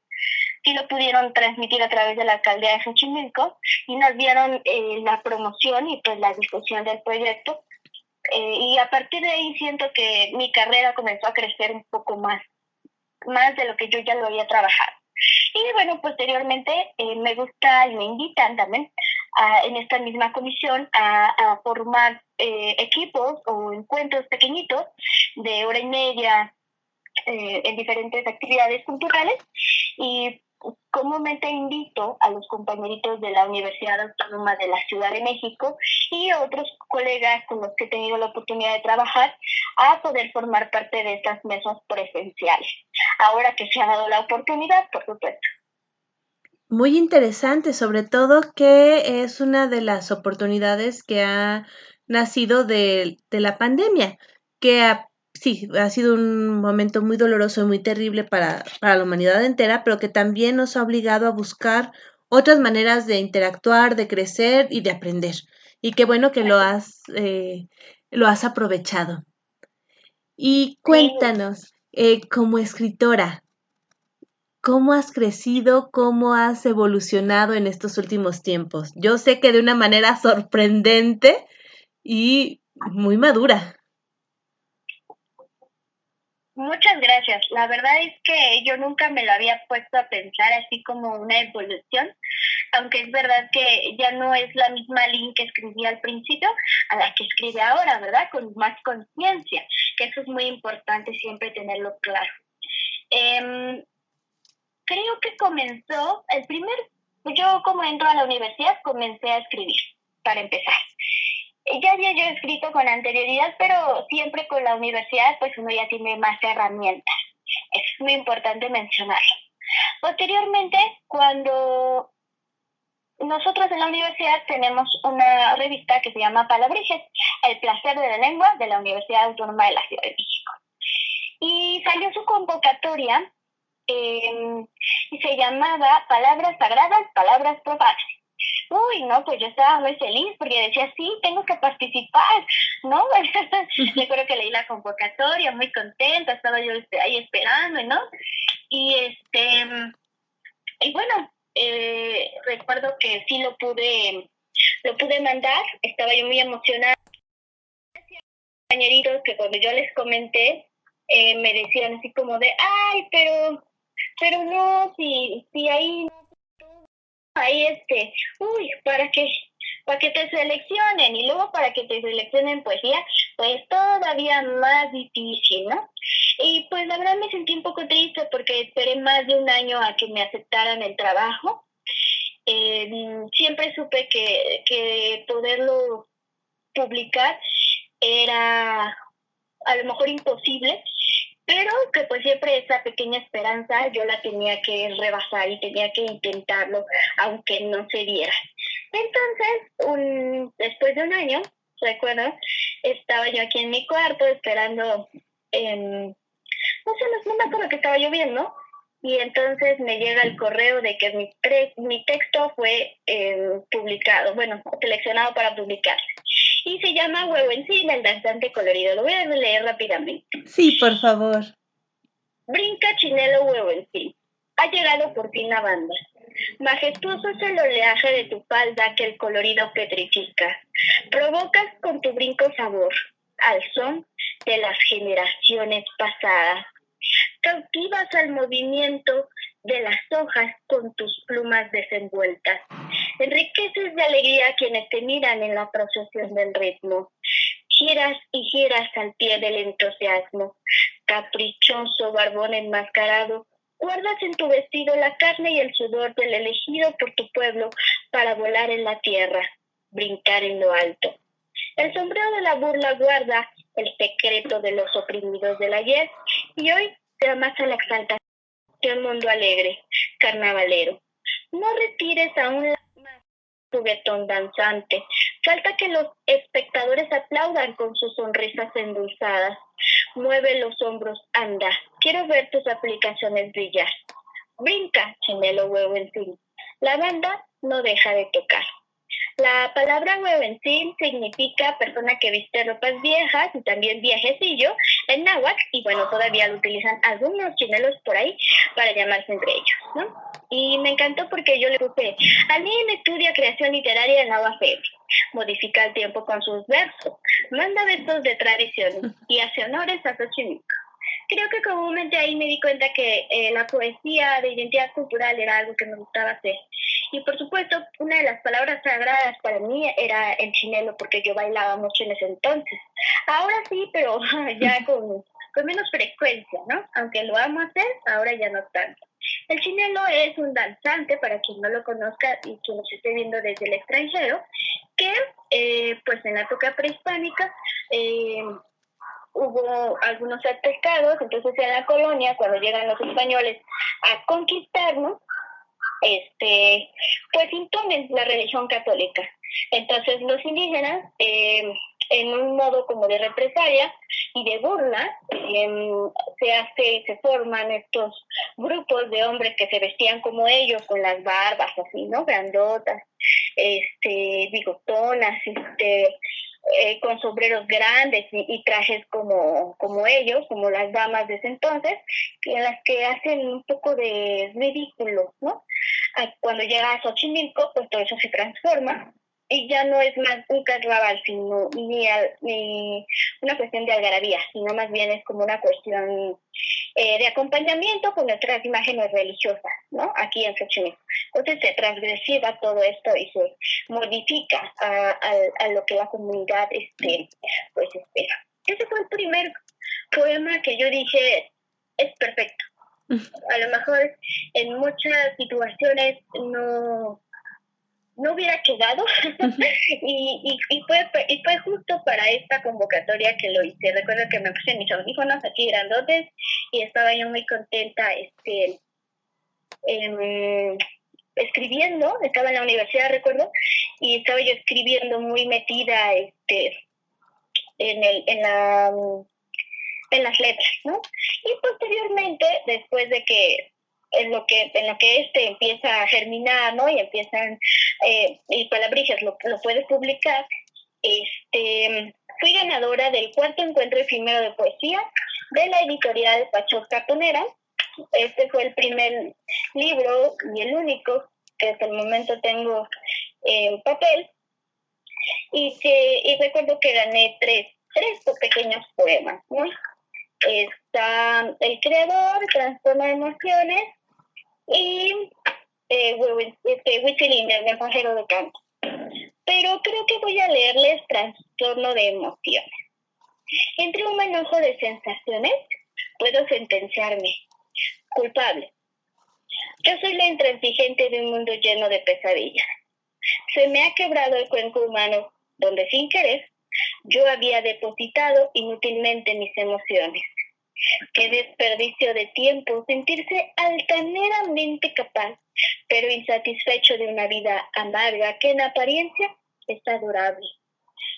sí lo pudieron transmitir a través de la alcaldía de Xochimilco y nos dieron eh, la promoción y pues la discusión del proyecto. Eh, y a partir de ahí siento que mi carrera comenzó a crecer un poco más más de lo que yo ya lo había trabajado. Y bueno posteriormente eh, me gusta y me invitan también a, en esta misma comisión a, formar equipos o encuentros pequeñitos de hora y media, eh, en diferentes actividades culturales y comúnmente invito a los compañeritos de la Universidad Autónoma de la Ciudad de México y otros colegas con los que he tenido la oportunidad de trabajar a poder formar parte de estas mesas presenciales. Ahora que se ha dado la oportunidad, por supuesto. Muy interesante, sobre todo que es una de las oportunidades que ha nacido de, de la pandemia, que ha sí, ha sido un momento muy doloroso y muy terrible para, para la humanidad entera, pero que también nos ha obligado a buscar otras maneras de interactuar, de crecer y de aprender. Y qué bueno que lo has, eh, lo has aprovechado. Y cuéntanos, eh, como escritora, ¿cómo has crecido, cómo has evolucionado en estos últimos tiempos? Yo sé que de una manera sorprendente y muy madura. Muchas gracias. La verdad es que yo nunca me lo había puesto a pensar así como una evolución, aunque es verdad que ya no es la misma línea que escribí al principio a la que escribe ahora, ¿verdad? Con más conciencia, que eso es muy importante siempre tenerlo claro. Em, creo que comenzó, el primer, yo como entro a la universidad comencé a escribir, para empezar ya había yo escrito con anterioridad, pero siempre con la universidad, pues uno ya tiene más herramientas. Es muy importante mencionarlo. Posteriormente, cuando nosotros en la universidad tenemos una revista que se llama Palabriges, El placer de la lengua de la Universidad Autónoma de la Ciudad de México. Y salió su convocatoria eh, y se llamaba Palabras Sagradas, Palabras Profanas. Uy, no, pues yo estaba muy feliz porque decía, sí, tengo que participar, ¿no? Recuerdo que leí la convocatoria, muy contenta, estaba yo este, ahí esperando, ¿no? Y este, y bueno, eh, recuerdo que sí lo pude, lo pude mandar, estaba yo muy emocionada. Compañeritos que cuando yo les comenté, eh, me decían así como de, ay, pero, pero no, si, si ahí ahí este, uy, para que para que te seleccionen y luego para que te seleccionen poesía, pues todavía más difícil, ¿no? Y pues la verdad me sentí un poco triste porque esperé más de un año a que me aceptaran el trabajo. Eh, siempre supe que, que poderlo publicar era a lo mejor imposible, pero que pues siempre esa pequeña esperanza yo la tenía que rebasar y tenía que intentarlo, aunque no se diera. Entonces, un, después de un año, recuerdo, estaba yo aquí en mi cuarto esperando, no sé, no, me acuerdo que estaba lloviendo, y entonces me llega el correo de que mi, mi texto fue eh, publicado, bueno, seleccionado para publicar y se llama Huevo Encima, el danzante colorido. Lo voy a leer rápidamente. Sí, por favor. Brinca Chinelo Huevo Encima. Ha llegado por fin la banda. Majestuoso es el oleaje de tu falda que el colorido petrifica. Provocas con tu brinco sabor, al son de las generaciones pasadas. Cautivas al movimiento de las hojas con tus plumas desenvueltas. Enriqueces de alegría a quienes te miran en la procesión del ritmo. Giras y giras al pie del entusiasmo. Caprichoso barbón enmascarado, guardas en tu vestido la carne y el sudor del elegido por tu pueblo para volar en la tierra, brincar en lo alto. El sombrero de la burla guarda el secreto de los oprimidos del ayer y hoy te amas a la exaltación de un mundo alegre, carnavalero. No retires aún más juguetón danzante. Falta que los espectadores aplaudan con sus sonrisas endulzadas. Mueve los hombros, anda. Quiero ver tus aplicaciones brillar. Brinca, chinelo huevo en fin. La banda no deja de tocar. La palabra huevencín significa persona que viste ropas viejas y también viejecillo en náhuatl y bueno, todavía lo utilizan algunos chinelos por ahí para llamarse entre ellos, ¿no? Y me encantó porque yo le puse, a mí me estudia creación literaria en agua modifica el tiempo con sus versos, manda versos de tradición y hace honores a Xochimilco creo que comúnmente ahí me di cuenta que eh, la poesía de identidad cultural era algo que me gustaba hacer. Y por supuesto, una de las palabras sagradas para mí era el chinelo, porque yo bailaba mucho en ese entonces. Ahora sí, pero ya con, con menos frecuencia, ¿no? Aunque lo amo hacer, ahora ya no tanto. El chinelo es un danzante, para quien no lo conozca y quien nos esté viendo desde el extranjero, que eh, pues en la época prehispánica eh, hubo algunos atestados, entonces en la colonia, cuando llegan los españoles a conquistarnos, este, pues imponen la religión católica. Entonces los indígenas, eh, en un modo como de represalia y de burla, em, se hace, se forman estos grupos de hombres que se vestían como ellos, con las barbas así, ¿no? Grandotas, este, bigotonas, este, eh, con sombreros grandes y, trajes como, como ellos, como las damas de ese entonces, en las que hacen un poco de ridículo, ¿no? Cuando llega a Xochimilco, pues todo eso se transforma y ya no es más un carnaval, sino ni, ni una cuestión de algarabía, sino más bien es como una cuestión eh, de acompañamiento con otras imágenes religiosas, ¿no? Aquí en Xochimilco. Entonces se transgresiva todo esto y se modifica a, a, lo que la comunidad este, pues espera. Ese fue el primer poema que yo dije, es perfecto. A lo mejor en muchas situaciones no no hubiera quedado y, y, fue, y fue justo para esta convocatoria que lo hice. Recuerdo que me puse mis audífonos aquí grandotes y estaba yo muy contenta este, em, escribiendo, estaba en la universidad, recuerdo, y estaba yo escribiendo muy metida este, en, el, en, la, en las letras, ¿no? Y posteriormente, después de que en lo que en lo que este empieza a germinar no y empiezan eh, y Palabrijas lo, lo puede publicar. Este fui ganadora del cuarto encuentro efímero de poesía de la editorial Pachos Cartonera. Este fue el primer libro y el único que hasta el momento tengo en papel. Y que y recuerdo que gané tres tres pequeños poemas ¿no? está el creador transforma emociones y eh, este, el mensajero de canto. Pero creo que voy a leerles trastorno de emociones. Entre un manojo de sensaciones, puedo sentenciarme culpable. Yo soy la intransigente de un mundo lleno de pesadillas. Se me ha quebrado el cuenco humano donde sin querer yo había depositado inútilmente mis emociones. Qué desperdicio de tiempo sentirse altaneramente capaz, pero insatisfecho de una vida amarga que en apariencia es adorable.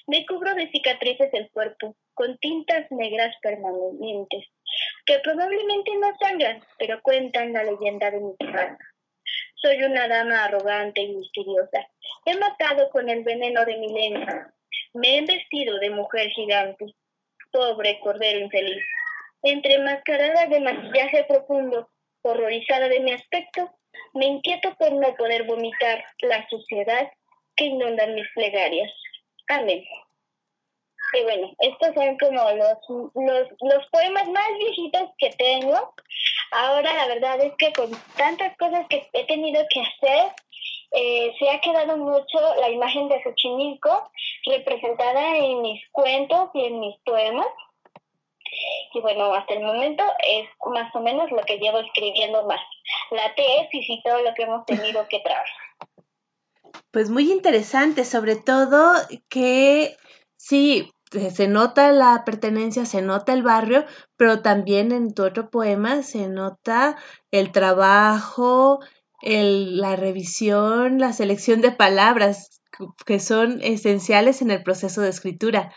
Me cubro de cicatrices el cuerpo con tintas negras permanentes, que probablemente no sangran, pero cuentan la leyenda de mi casa. Soy una dama arrogante y misteriosa. He matado con el veneno de mi lengua. Me he vestido de mujer gigante. Pobre cordero infeliz. Entremascarada de maquillaje profundo, horrorizada de mi aspecto, me inquieto por no poder vomitar la suciedad que inundan mis plegarias. Amén. Y bueno, estos son como los, los, los poemas más viejitos que tengo. Ahora la verdad es que con tantas cosas que he tenido que hacer, eh, se ha quedado mucho la imagen de Xochimilco representada en mis cuentos y en mis poemas. Y bueno, hasta el momento es más o menos lo que llevo escribiendo más. La tesis y todo lo que hemos tenido que trabajar. Pues muy interesante, sobre todo que sí, se nota la pertenencia, se nota el barrio, pero también en tu otro poema se nota el trabajo, el, la revisión, la selección de palabras que son esenciales en el proceso de escritura.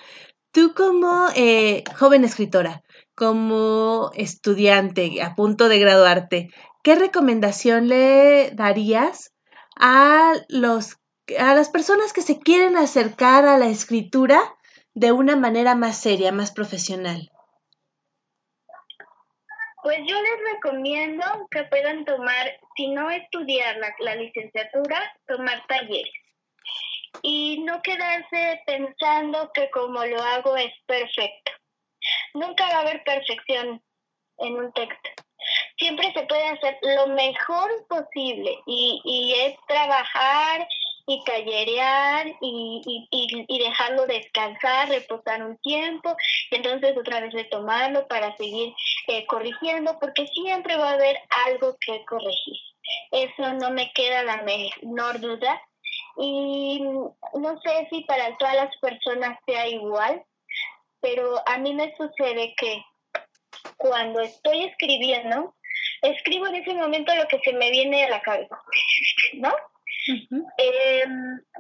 Tú como eh, joven escritora, como estudiante a punto de graduarte, ¿qué recomendación le darías a, los, a las personas que se quieren acercar a la escritura de una manera más seria, más profesional? Pues yo les recomiendo que puedan tomar, si no estudiar la, la licenciatura, tomar talleres y no quedarse pensando que como lo hago es perfecto. Nunca va a haber perfección en un texto. Siempre se puede hacer lo mejor posible y, y es trabajar y tallerear y, y, y, dejarlo descansar, reposar un tiempo y entonces otra vez retomarlo para seguir eh, corrigiendo porque siempre va a haber algo que corregir. Eso no me queda la menor duda y no sé si para todas las personas sea igual, pero a mí me sucede que cuando estoy escribiendo, escribo en ese momento lo que se me viene a la cabeza, ¿no? eh,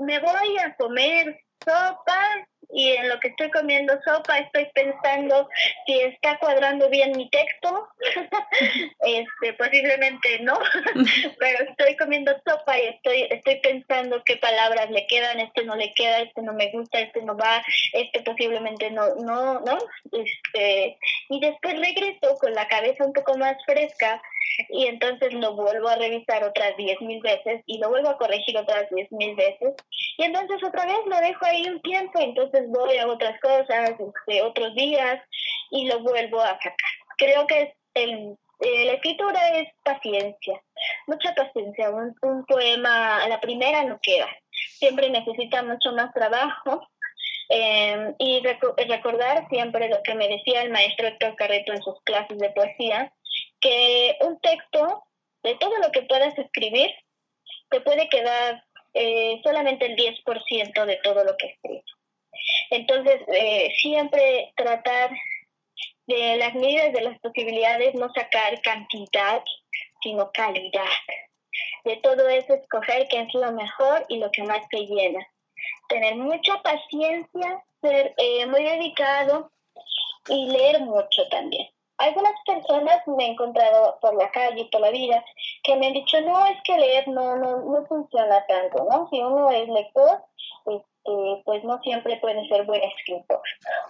me voy a comer sopa y en lo que estoy comiendo sopa estoy pensando si está cuadrando bien mi texto. este, posiblemente no, pero estoy comiendo sopa y estoy, estoy pensando qué palabras le quedan, este no le queda, este no me gusta, este no va, este posiblemente no, no, no. Este, y después regreso con la cabeza un poco más fresca y entonces lo vuelvo a revisar otras diez mil veces y lo vuelvo a corregir otras diez mil veces y entonces otra vez lo dejo ahí un tiempo entonces voy a otras cosas este, otros días y lo vuelvo a sacar creo que el, la escritura es paciencia mucha paciencia un, poema a la primera no queda siempre necesita mucho más trabajo eh, y recordar siempre lo que me decía el maestro Héctor Carreto en sus clases de poesía, que un texto, de todo lo que puedas escribir, te puede quedar eh, solamente el 10% de todo lo que escribes. Entonces, eh, siempre tratar de las medidas de las posibilidades, no sacar cantidad, sino calidad. De todo eso, escoger qué es lo mejor y lo que más te llena. Tener mucha paciencia, ser eh, muy dedicado y leer mucho también algunas personas me he encontrado por la calle, por la vida, que me han dicho, no, es que leer no, no, no funciona tanto, ¿no? Si uno es lector, este, pues no siempre puede ser buen escritor,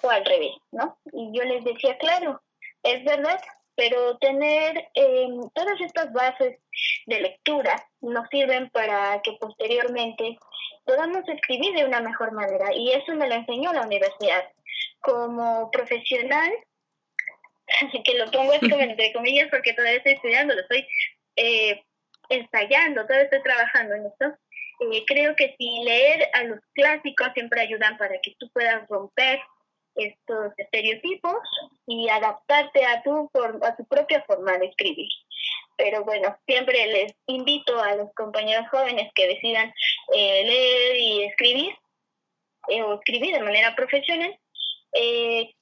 o al revés, ¿no? Y yo les decía, claro, es verdad, pero tener eh, todas estas bases de lectura nos sirven para que posteriormente podamos escribir de una mejor manera, y eso me lo enseñó la universidad. Como profesional, que lo pongo entre comillas porque todavía estoy estudiando, lo estoy eh, ensayando, todavía estoy trabajando en esto. Eh, creo que si leer a los clásicos siempre ayudan para que tú puedas romper estos estereotipos y adaptarte a tu, a tu propia forma de escribir. Pero bueno, siempre les invito a los compañeros jóvenes que decidan eh, leer y escribir, o escribir de manera profesional, eh,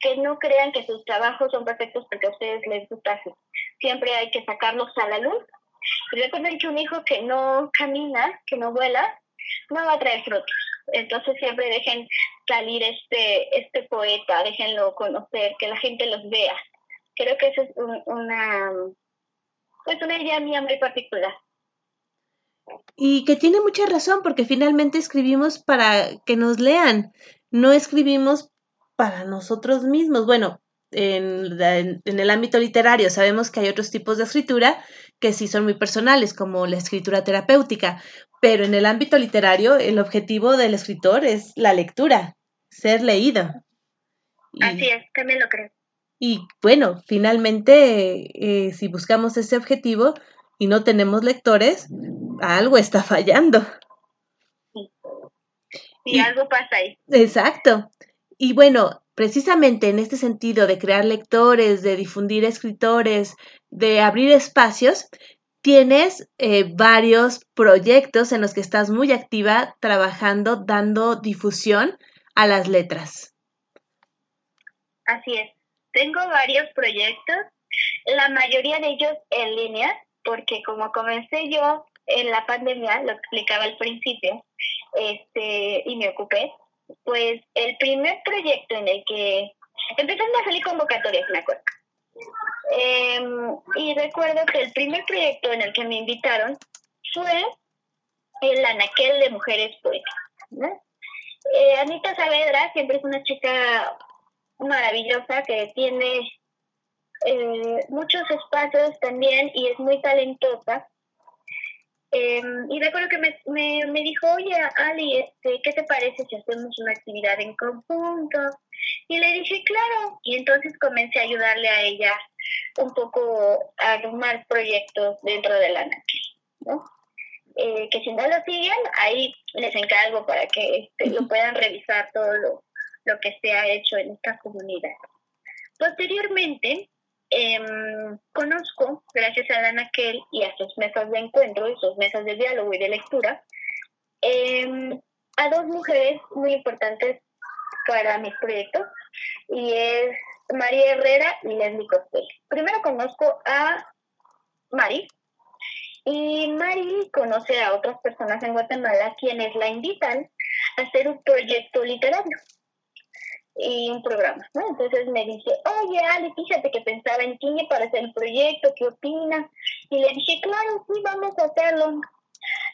que no crean que sus trabajos son perfectos porque a ustedes les gusta. Siempre hay que sacarlos a la luz. Recuerden que un hijo que no camina, que no vuela, no va a traer frutos. Entonces siempre dejen salir este, este poeta, déjenlo conocer, que la gente los vea. Creo que esa es una, pues una idea mía muy particular. Y que tiene mucha razón, porque finalmente escribimos para que nos lean, no escribimos para nosotros mismos. Bueno, en, el ámbito literario sabemos que hay otros tipos de escritura que sí son muy personales, como la escritura terapéutica, pero en el ámbito literario el objetivo del escritor es la lectura, ser leído. Así es, también lo creo. Y bueno, finalmente, eh, si buscamos ese objetivo y no tenemos lectores, algo está fallando. Sí, y algo pasa ahí. Exacto. Y bueno, precisamente en este sentido de crear lectores, de difundir escritores, de abrir espacios, tienes eh, varios proyectos en los que estás muy activa trabajando, dando difusión a las letras. Así es. Tengo varios proyectos, la mayoría de ellos en línea, porque como comencé yo en la pandemia, lo explicaba al principio, este, y me ocupé, pues el primer proyecto en el que empezaron a salir convocatorias, me acuerdo. Em, y recuerdo que el primer proyecto en el que me invitaron fue el Anaquel de Mujeres Poéticas. Eh, Anita Saavedra siempre es una chica maravillosa que tiene eh, muchos espacios también y es muy talentosa. Em, y recuerdo que me, me, me, dijo, oye, Ali, este, ¿qué te parece si hacemos una actividad en conjunto? Y le dije, claro. Y entonces comencé a ayudarle a ella un poco a armar proyectos dentro de la NAC, ¿no? eh, que si no lo siguen, ahí les encargo para que este, lo puedan revisar todo lo, lo que se ha hecho en esta comunidad. Posteriormente, em, conozco, gracias a Anaquel y a sus mesas de encuentro y sus mesas de diálogo y de lectura, em, a dos mujeres muy importantes para mis proyectos y es María Herrera y Leslie Costel. Primero conozco a Mari y Mari conoce a otras personas en Guatemala quienes la invitan a hacer un proyecto literario y un programa, ¿no? Entonces me dice, oye, Ale, fíjate que pensaba en ti para hacer el proyecto, ¿qué opinas? Y le dije, claro, sí, vamos a hacerlo.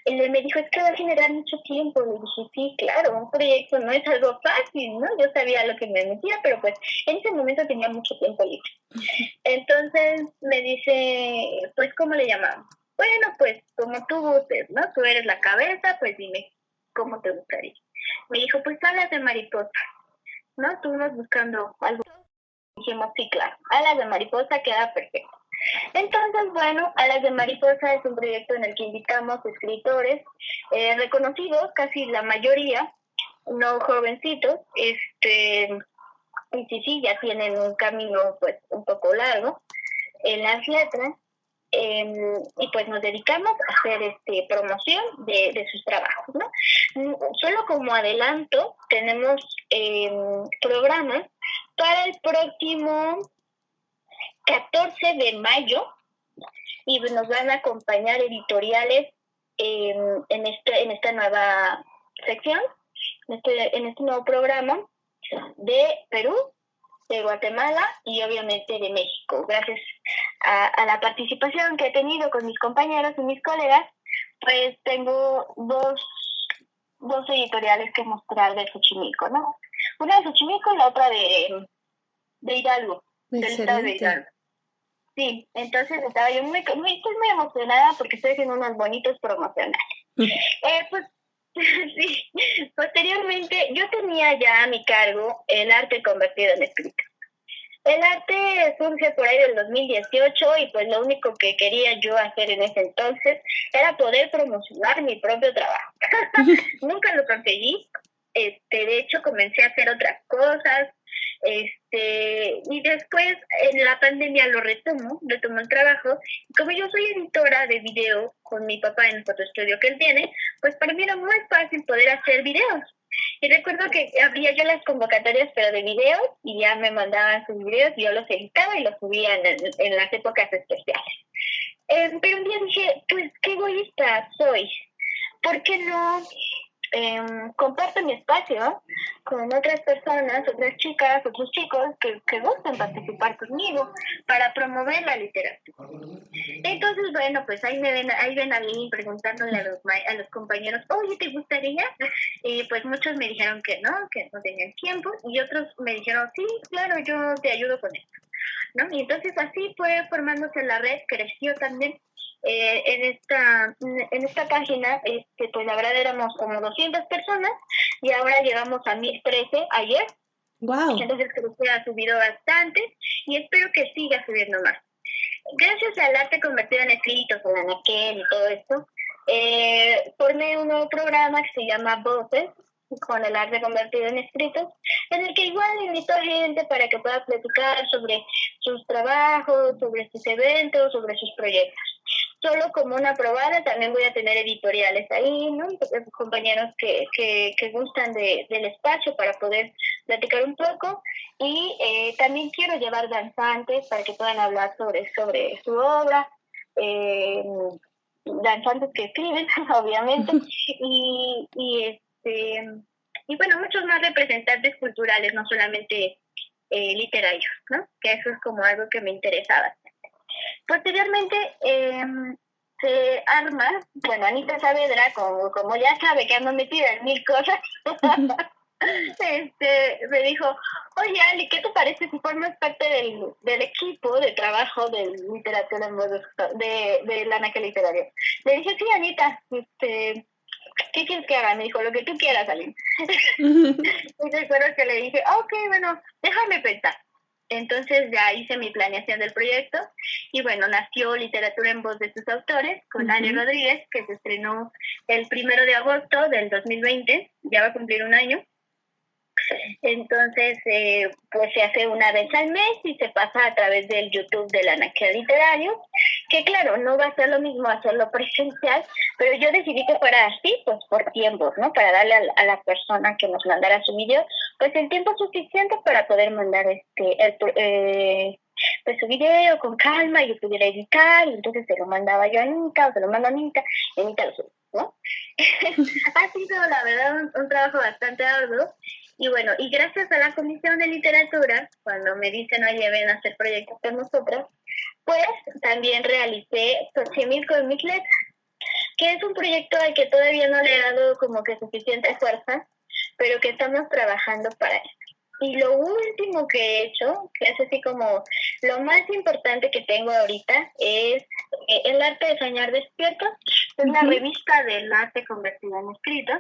Él me dijo, es que va a generar mucho tiempo. Le dije, sí, claro, un proyecto no es algo fácil, ¿no? Yo sabía lo que me metía, pero pues en ese momento tenía mucho tiempo libre. Entonces me dice, pues, ¿cómo le llamamos? Bueno, pues, como tú gustes, ¿no? Tú eres la cabeza, pues dime, ¿cómo te gustaría? Me dijo, pues, alas de mariposa, ¿no? Estuvimos buscando algo. Dijimos, sí, claro, alas de mariposa queda perfecto. Entonces, bueno, Alas de Mariposa es un proyecto en el que invitamos escritores eh, reconocidos, casi la mayoría, no jovencitos, este, y sí, sí, ya tienen un camino pues un poco largo en las letras, em, y pues nos dedicamos a hacer este promoción de, de sus trabajos, ¿no? Mm, solo como adelanto, tenemos eh, programas para el próximo 14 de mayo y nos van a acompañar editoriales en, en, este, en esta nueva sección, en este, en este nuevo programa de Perú, de Guatemala y obviamente de México. Gracias a, a, la participación que he tenido con mis compañeros y mis colegas, pues tengo dos, dos editoriales que mostrar de Xochimilco, ¿no? Una de Xochimilco y la otra de, de Hidalgo, del estado de Hidalgo. Sí, entonces estaba yo muy, muy, estoy muy emocionada porque estoy haciendo unos bonitos promocionales. eh, pues sí, posteriormente yo tenía ya a mi cargo el arte convertido en escrito. El arte surge por ahí del 2018 y pues lo único que quería yo hacer en ese entonces era poder promocionar mi propio trabajo. Nunca lo conseguí. Este, de hecho, comencé a hacer otras cosas, este, y después en la pandemia lo retomo, retomo el trabajo. Como yo soy editora de video con mi papá en el fotoestudio que él tiene, pues para mí era muy fácil poder hacer videos. Y recuerdo que abría yo las convocatorias, pero de videos, y ya me mandaban sus videos, y yo los editaba y los subía en, en las épocas especiales. Eh, pero un día dije, pues qué egoísta soy. ¿Por qué no eh, comparto mi espacio con otras personas, otras chicas, otros chicos que, que gustan participar conmigo para promover la literatura. Entonces, bueno, pues ahí me ven, ahí ven a mí preguntándole a los, a los compañeros, oye, ¿te gustaría? Y pues muchos me dijeron que no, que no tenían tiempo, y otros me dijeron, sí, claro, yo te ayudo con esto. ¿No? Y entonces así fue formándose la red, creció también eh, en esta en esta página, este, pues la verdad éramos como 200 personas y ahora llegamos a 1013 ayer. Wow. Entonces creo que ha subido bastante y espero que siga subiendo más. Gracias al arte convertido en escritos, en anaquel y todo esto, eh, formé un nuevo programa que se llama Voces, con el arte convertido en escritos, en el que igual invito a gente para que pueda platicar sobre sus trabajos, sobre sus eventos, sobre sus proyectos solo como una probada, también voy a tener editoriales ahí, ¿no? compañeros que, que, que gustan de, del espacio para poder platicar un poco y eh, también quiero llevar danzantes para que puedan hablar sobre, sobre su obra, eh, danzantes que escriben, obviamente, y, y, este, y bueno, muchos más representantes culturales, no solamente eh, literarios, ¿no? Que eso es como algo que me interesaba. Posteriormente eh, se arma, bueno, Anita Saavedra, como, como ya sabe que ando metida en mil cosas, este, me dijo, oye Ali, ¿qué te parece si formas parte del, del equipo de trabajo de literatura en de, de la Naca Literaria? Le dije, sí, Anita, este, ¿qué quieres que haga? Me dijo, lo que tú quieras, Ali. y recuerdo que le dije, ok, bueno, déjame pensar. Entonces ya hice mi planeación del proyecto y bueno, nació Literatura en Voz de sus autores con Ani Rodríguez, que se estrenó el primero de agosto del 2020, ya va a cumplir un año. Entonces, eh, pues se hace una vez al mes y se pasa a través del YouTube de la Anaquia Literario, que claro, no va a ser lo mismo hacerlo presencial, pero yo decidí que fuera así, pues por tiempo, ¿no? Para darle a, la persona que nos mandara su video, pues el tiempo suficiente para poder mandar este, el, eh, pues su video con calma y yo pudiera editar, y entonces se lo mandaba yo a Anita, o se lo mando a Anita, y Anita lo sube, ¿no? ha sido, la verdad, un, un trabajo bastante arduo, y bueno, y gracias a la Comisión de Literatura, cuando me dicen, oye, ven a hacer proyectos con nosotros, pues también realicé Xochimilco con mis letras, que es un proyecto al que todavía no le he dado como que suficiente fuerza, pero que estamos trabajando para eso. Y lo último que he hecho, que es así como lo más importante que tengo ahorita, es eh, El arte de soñar despierto. Es una revista del arte convertido en escrito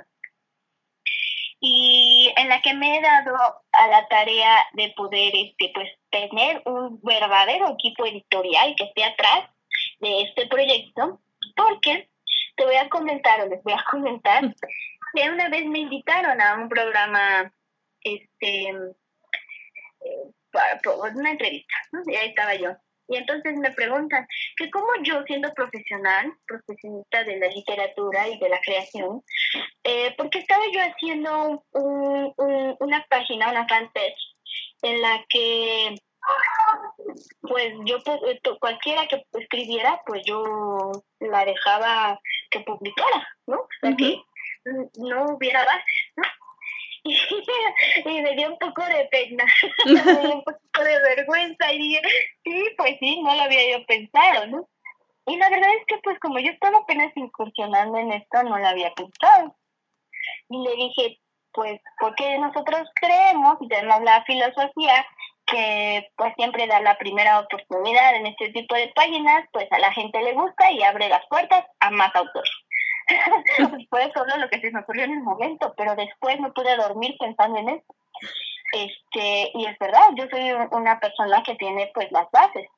y en la que me he dado a la tarea de poder este pues tener un verdadero equipo editorial que esté atrás de este proyecto porque te voy a comentar o les voy a comentar una vez me invitaron a un programa este eh, una entrevista y ahí estaba yo. Y entonces me preguntan que cómo yo siendo profesional, profesionista de la literatura y de la creación, eh, porque estaba yo haciendo una página, una fanpage, en la que pues yo eh, cualquiera que escribiera pues yo la dejaba que publicara no sea que no hubiera base ¿no? y me dio un poco de pena, me dio un poco de vergüenza y dije, sí, pues sí, no lo había yo pensado, ¿no? Y la verdad es que pues como yo estaba apenas incursionando en esto, no lo había pensado. Y le dije, pues porque nosotros creemos, y tenemos la filosofía, que pues siempre da la primera oportunidad en este tipo de páginas, pues a la gente le gusta y abre las puertas a más autores. Fue solo lo que se me ocurrió en el momento, pero después no pude dormir pensando en eso. Este, y es verdad, yo soy una persona que tiene pues las bases.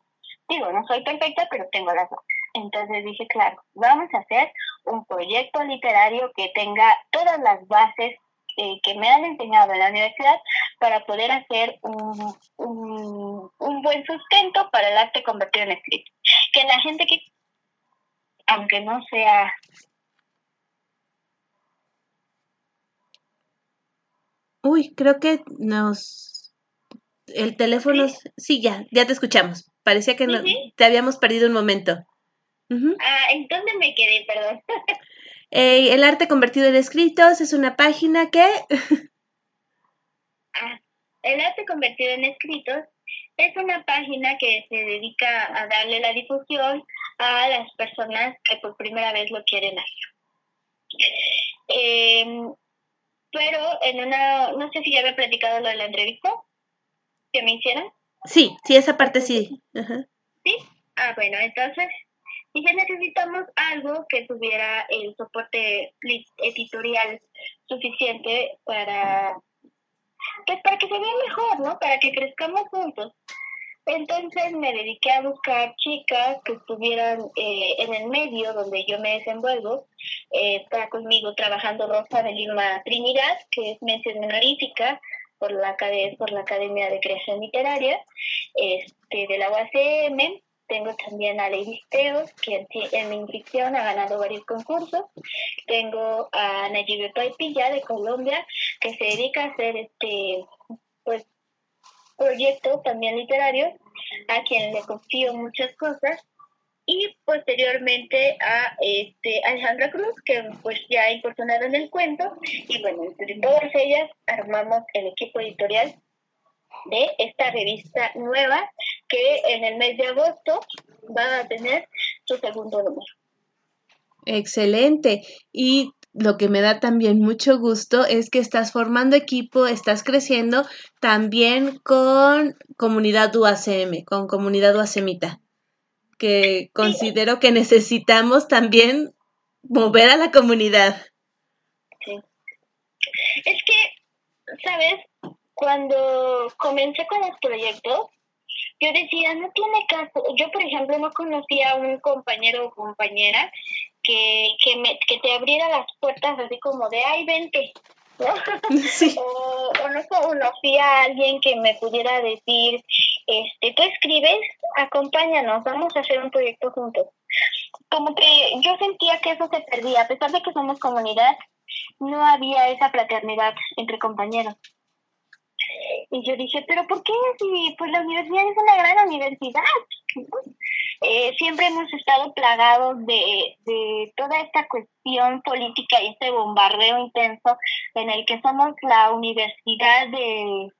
Digo, no soy perfecta, pero tengo las. Entonces dije, claro, vamos a hacer un proyecto literario que tenga todas las bases eh, que me han enseñado en la universidad para poder hacer un, un, un buen sustento para el arte convertido en escrito. Que la gente que, aunque no sea Uy, creo que nos... El teléfono... Sí, ya, ya te escuchamos. Parecía que no, te habíamos perdido un momento. Ah, ¿en dónde me quedé? Perdón. Eh, el arte convertido en escritos es una página que... ah, el arte convertido en escritos es una página que se dedica a darle la difusión a las personas que por primera vez lo quieren hacer. Eh, pero en una, no sé si ya había platicado lo de la entrevista que me hicieron. Sí, sí, esa parte sí. Sí, ah, bueno, entonces dije necesitamos algo que tuviera el soporte editorial suficiente para, pues para que se vea mejor, ¿no? Para que crezcamos juntos. Entonces me dediqué a buscar chicas que estuvieran eh, en el medio donde yo me desenvuelvo. Eh, está conmigo trabajando Rosa de Lima Trinidad, que es mención honorífica por la, por la Academia de Creación Literaria este, de la UACM. Tengo también a Lady Teos, que en, mi inscripción ha ganado varios concursos. Tengo a Nayibe Paipilla de Colombia, que se dedica a hacer este proyectos también literarios, a quien le confío muchas cosas, y posteriormente a este Alejandra Cruz, que pues ya ha incursionado en el cuento, y bueno, entre todas ellas armamos el equipo editorial de esta revista nueva que en el mes de agosto va a tener su segundo número. Excelente. Y lo que me da también mucho gusto es que estás formando equipo, estás creciendo también con comunidad UACM, con comunidad UACMita, que considero que necesitamos también mover a la comunidad. Sí. Es que, ¿sabes? Cuando comencé con los proyectos, yo decía, no tiene caso. Yo, por ejemplo, no conocía a un compañero o compañera que, que, me, que te abriera las puertas así como de, ay, vente. ¿no? o, o, no conocía a alguien que me pudiera decir, este, tú escribes, acompáñanos, vamos a hacer un proyecto juntos. Como que yo sentía que eso se perdía, a pesar de que somos comunidad, no había esa fraternidad entre compañeros. Y yo dije, pero ¿por qué si pues la universidad es una gran universidad? Eh, siempre hemos estado plagados de, de toda esta cuestión política y este bombardeo intenso en el que somos la universidad de,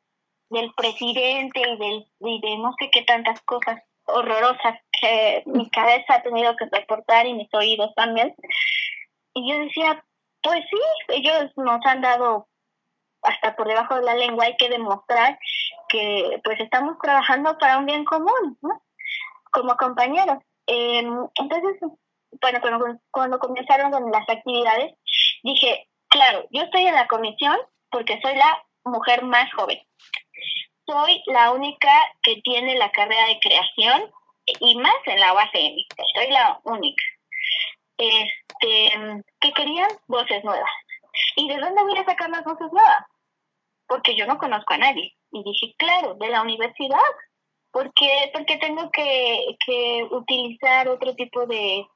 del presidente y, del, y de no sé qué tantas cosas horrorosas que mi cabeza ha tenido que soportar y mis oídos también. Y yo decía, pues sí, ellos nos han dado hasta por debajo de la lengua, hay que demostrar que pues estamos trabajando para un bien común, ¿no? Como compañeros. Eh, entonces, bueno, cuando, cuando comenzaron con las actividades, dije, claro, yo estoy en la comisión porque soy la mujer más joven. Soy la única que tiene la carrera de creación y más en la UACM. Soy la única. Este, que querían voces nuevas. ¿Y de dónde voy a sacar las voces nuevas? Porque yo no conozco a nadie. Y dije, claro, de la universidad. Porque, porque tengo que, que utilizar otro tipo de,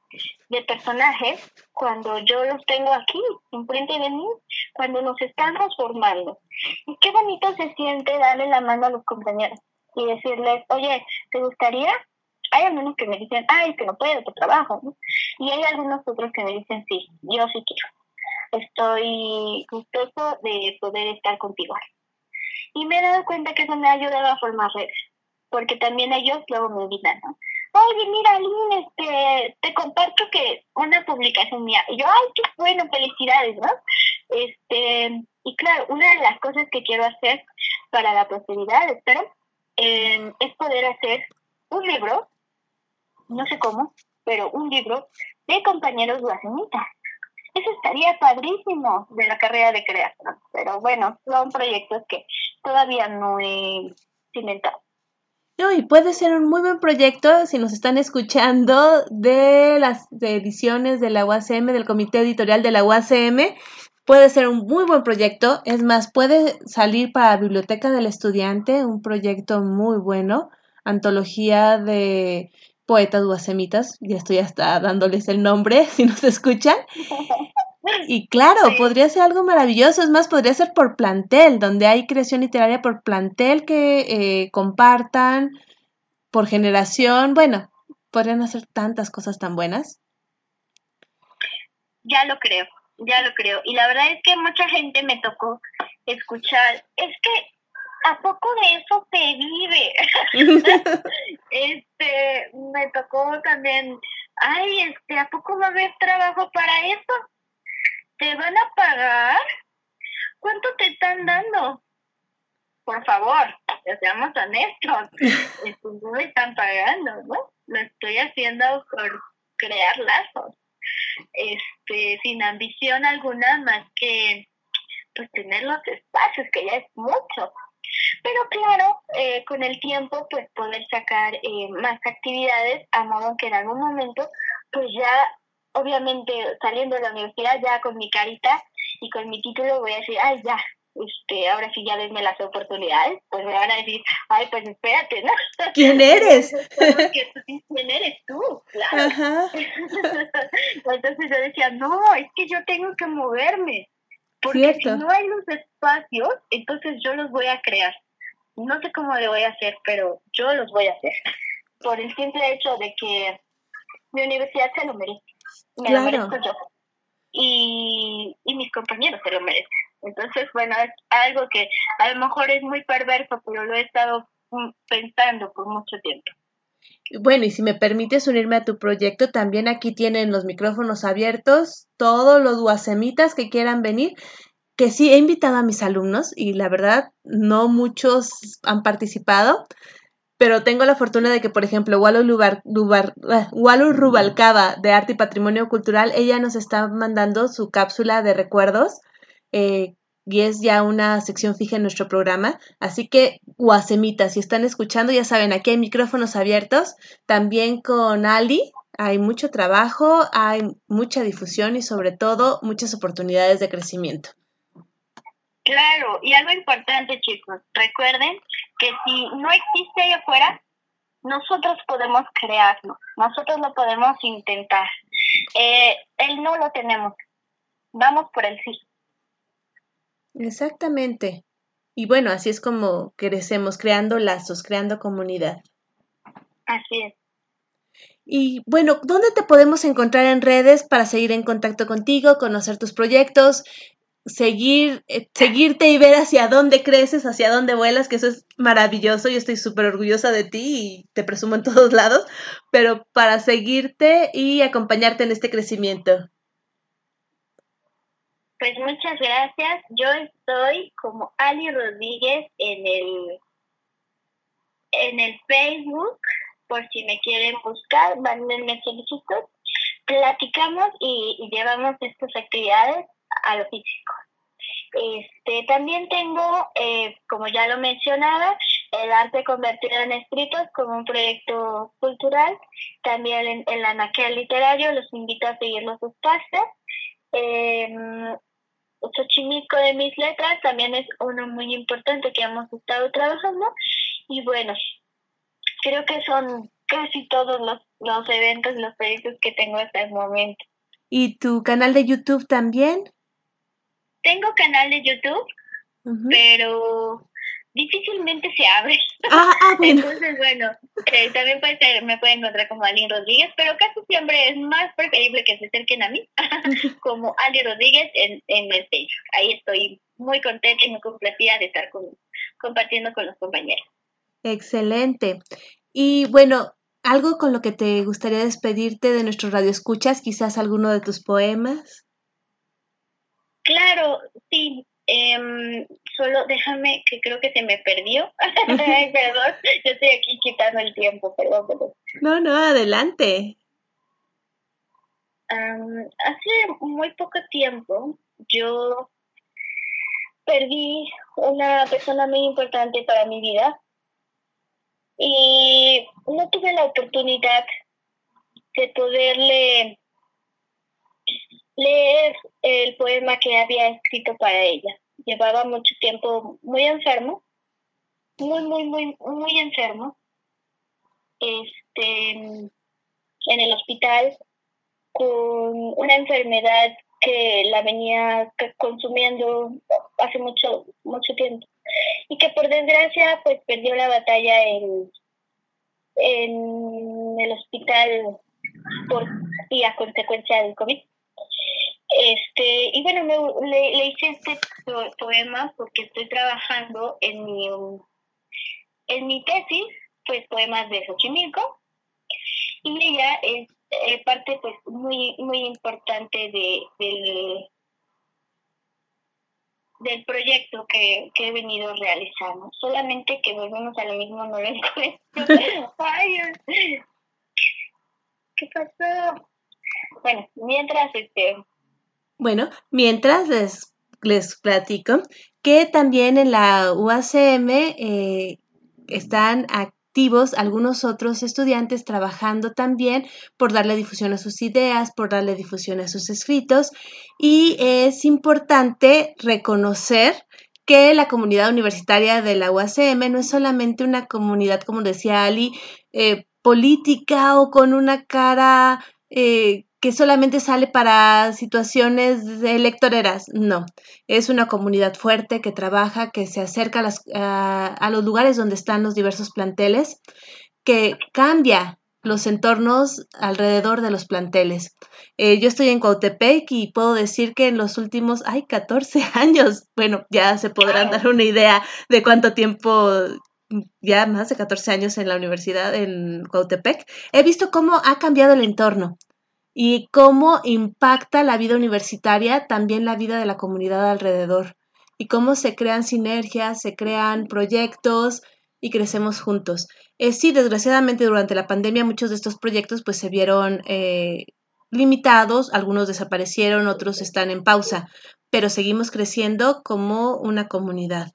de personajes cuando yo los tengo aquí, enfrente de mí, cuando nos estamos formando. Y qué bonito se siente darle la mano a los compañeros y decirles, oye, ¿te gustaría? Hay algunos que me dicen, ay, que no puedo, tu trabajo. Y hay algunos otros que me dicen, sí, yo sí quiero. Estoy gustoso de poder estar contigo. Y me he dado cuenta que eso me ha ayudado a formar redes, porque también ellos luego me invitan, ¿no? Oye, mira, Lynn, este, te comparto que una publicación mía. Y yo, ay, qué bueno, felicidades, ¿no? Este, y claro, una de las cosas que quiero hacer para la posteridad, espero, eh, es poder hacer un libro, no sé cómo, pero un libro de compañeros guasenitas. Eso estaría padrísimo de la carrera de creación, pero bueno, son proyectos que todavía no he cimentado. No, y puede ser un muy buen proyecto si nos están escuchando de las ediciones de la UACM, del comité editorial de la UACM. Puede ser un muy buen proyecto. Es más, puede salir para Biblioteca del Estudiante, un proyecto muy bueno. Antología de poetas guasemitas. Ya estoy hasta dándoles el nombre si nos escuchan. Y claro, podría ser algo maravilloso, es más, podría ser por plantel, donde hay creación literaria por plantel que eh, compartan, por generación, bueno, podrían hacer tantas cosas tan buenas. Ya lo creo, ya lo creo. Y la verdad es que mucha gente me tocó escuchar, es que ¿a poco de eso se vive? este, me tocó también, ay, este, ¿a poco va a haber trabajo para eso? ¿Te van a pagar? ¿Cuánto te están dando? Por favor, seamos honestos. no me están pagando, ¿no? Lo estoy haciendo por crear lazos. Este, sin ambición alguna más que pues tener los espacios, que ya es mucho. Pero claro, eh, con el tiempo, pues poder sacar eh, más actividades, a modo que en algún momento, pues ya obviamente saliendo de la universidad ya con mi carita y con mi título voy a decir, ay, ya, este, ahora sí ya denme las oportunidades, pues me van a decir, ay, pues espérate, ¿no? ¿Quién eres? ¿Quién eres tú? Claro. Entonces yo decía, no, es que yo tengo que moverme, porque si no hay los espacios, entonces yo los voy a crear. No sé cómo le voy a hacer, pero yo los voy a hacer. Por el simple hecho de que mi universidad se lo merece me lo merezco yo. Y, y mis compañeros se lo merecen. Entonces, bueno, es algo que a lo mejor es muy perverso, pero lo he estado mm, pensando por mucho tiempo. Bueno, y si me permites unirme a tu proyecto, también aquí tienen los micrófonos abiertos, todos los guasemitas que quieran venir, que sí he invitado a mis alumnos y la verdad no muchos han participado, pero tengo la fortuna de que, por ejemplo, Walu, Lubar, ah, Rubalcaba de Arte y Patrimonio Cultural, ella nos está mandando su cápsula de recuerdos, eh, y es ya una sección fija en nuestro programa. Así que, guasemitas, si están escuchando, ya saben, aquí hay micrófonos abiertos. También con Ali hay mucho trabajo, hay mucha difusión y sobre todo muchas oportunidades de crecimiento. Claro, y algo importante, chicos, recuerden que si no existe ahí afuera, nosotros podemos crearlo, nosotros lo podemos intentar. Eh, él no lo tenemos, vamos por el sí. Exactamente. Y bueno, así es como crecemos, creando lazos, creando comunidad. Así es. Y bueno, ¿dónde te podemos encontrar en redes para seguir en contacto contigo, conocer tus proyectos, seguir, eh, seguirte y ver hacia dónde creces, hacia dónde vuelas, que eso es maravilloso. Yo estoy súper orgullosa de ti y te presumo en todos lados, pero para seguirte y acompañarte en este crecimiento. Pues muchas gracias. Yo estoy como Ali Rodríguez en el en el Facebook, por si me quieren buscar, mándenme solicitud. Platicamos y, y llevamos estas actividades a lo físico. Este, también tengo, eh, como ya lo mencionaba, el arte convertido en escritos como un proyecto cultural. También en, en la Literario los invito a seguir los espacios. Eh, Xochimilco de mis letras también es uno muy importante que hemos estado trabajando. Y bueno, creo que son casi todos los, los eventos, los proyectos que tengo hasta el momento. ¿Y tu canal de YouTube también? Tengo canal de YouTube, pero difícilmente se abre. Ah, ah bueno. Entonces, bueno, eh, también puede ser, me pueden encontrar como Ali Rodríguez, pero casi siempre es más preferible que se acerquen a mí como Ali Rodríguez en, en el Facebook. Ahí estoy muy contenta y muy complacida de estar con, compartiendo con los compañeros. Excelente. Y bueno, algo con lo que te gustaría despedirte de nuestros radioescuchas, quizás alguno de tus poemas. Claro, sí. Eh, solo déjame, que creo que se me perdió. perdón, yo estoy aquí quitando el tiempo, perdón, perdón. No, no, adelante. Um, hace muy poco tiempo yo perdí una persona muy importante para mi vida y no tuve la oportunidad de poderle leer el poema que había escrito para ella. Llevaba mucho tiempo muy enfermo, muy, muy, muy, muy enfermo, este, en el hospital con una enfermedad que la venía consumiendo hace mucho, mucho tiempo y que por desgracia pues perdió la batalla en, en el hospital por, y a consecuencia del COVID. Este, y bueno, me, le, hice este poema porque estoy trabajando en mi, en mi tesis, pues poemas de Xochimilco, y ella es eh, parte pues muy, muy importante de, del, del proyecto que, que he venido realizando. Solamente que volvemos a lo mismo, no lo encuentro. Ay, ¿qué pasó? Bueno, mientras este bueno, mientras les, les platico que también en la UACM eh, están activos algunos otros estudiantes trabajando también por darle difusión a sus ideas, por darle difusión a sus escritos. Y es importante reconocer que la comunidad universitaria de la UACM no es solamente una comunidad, como decía Ali, eh, política o con una cara eh, que solamente sale para situaciones electoreras. No, es una comunidad fuerte que trabaja, que se acerca a, las, a, los lugares donde están los diversos planteles, que cambia los entornos alrededor de los planteles. Eh, yo estoy en Cuautepec y puedo decir que en los últimos, ay, 14 años, bueno, ya se podrán dar una idea de cuánto tiempo ya más de 14 años en la universidad en Cuautepec, he visto cómo ha cambiado el entorno y cómo impacta la vida universitaria también la vida de la comunidad alrededor y cómo se crean sinergias, se crean proyectos y crecemos juntos. Eh, sí, desgraciadamente durante la pandemia muchos de estos proyectos pues se vieron eh, limitados, algunos desaparecieron, otros están en pausa, pero seguimos creciendo como una comunidad.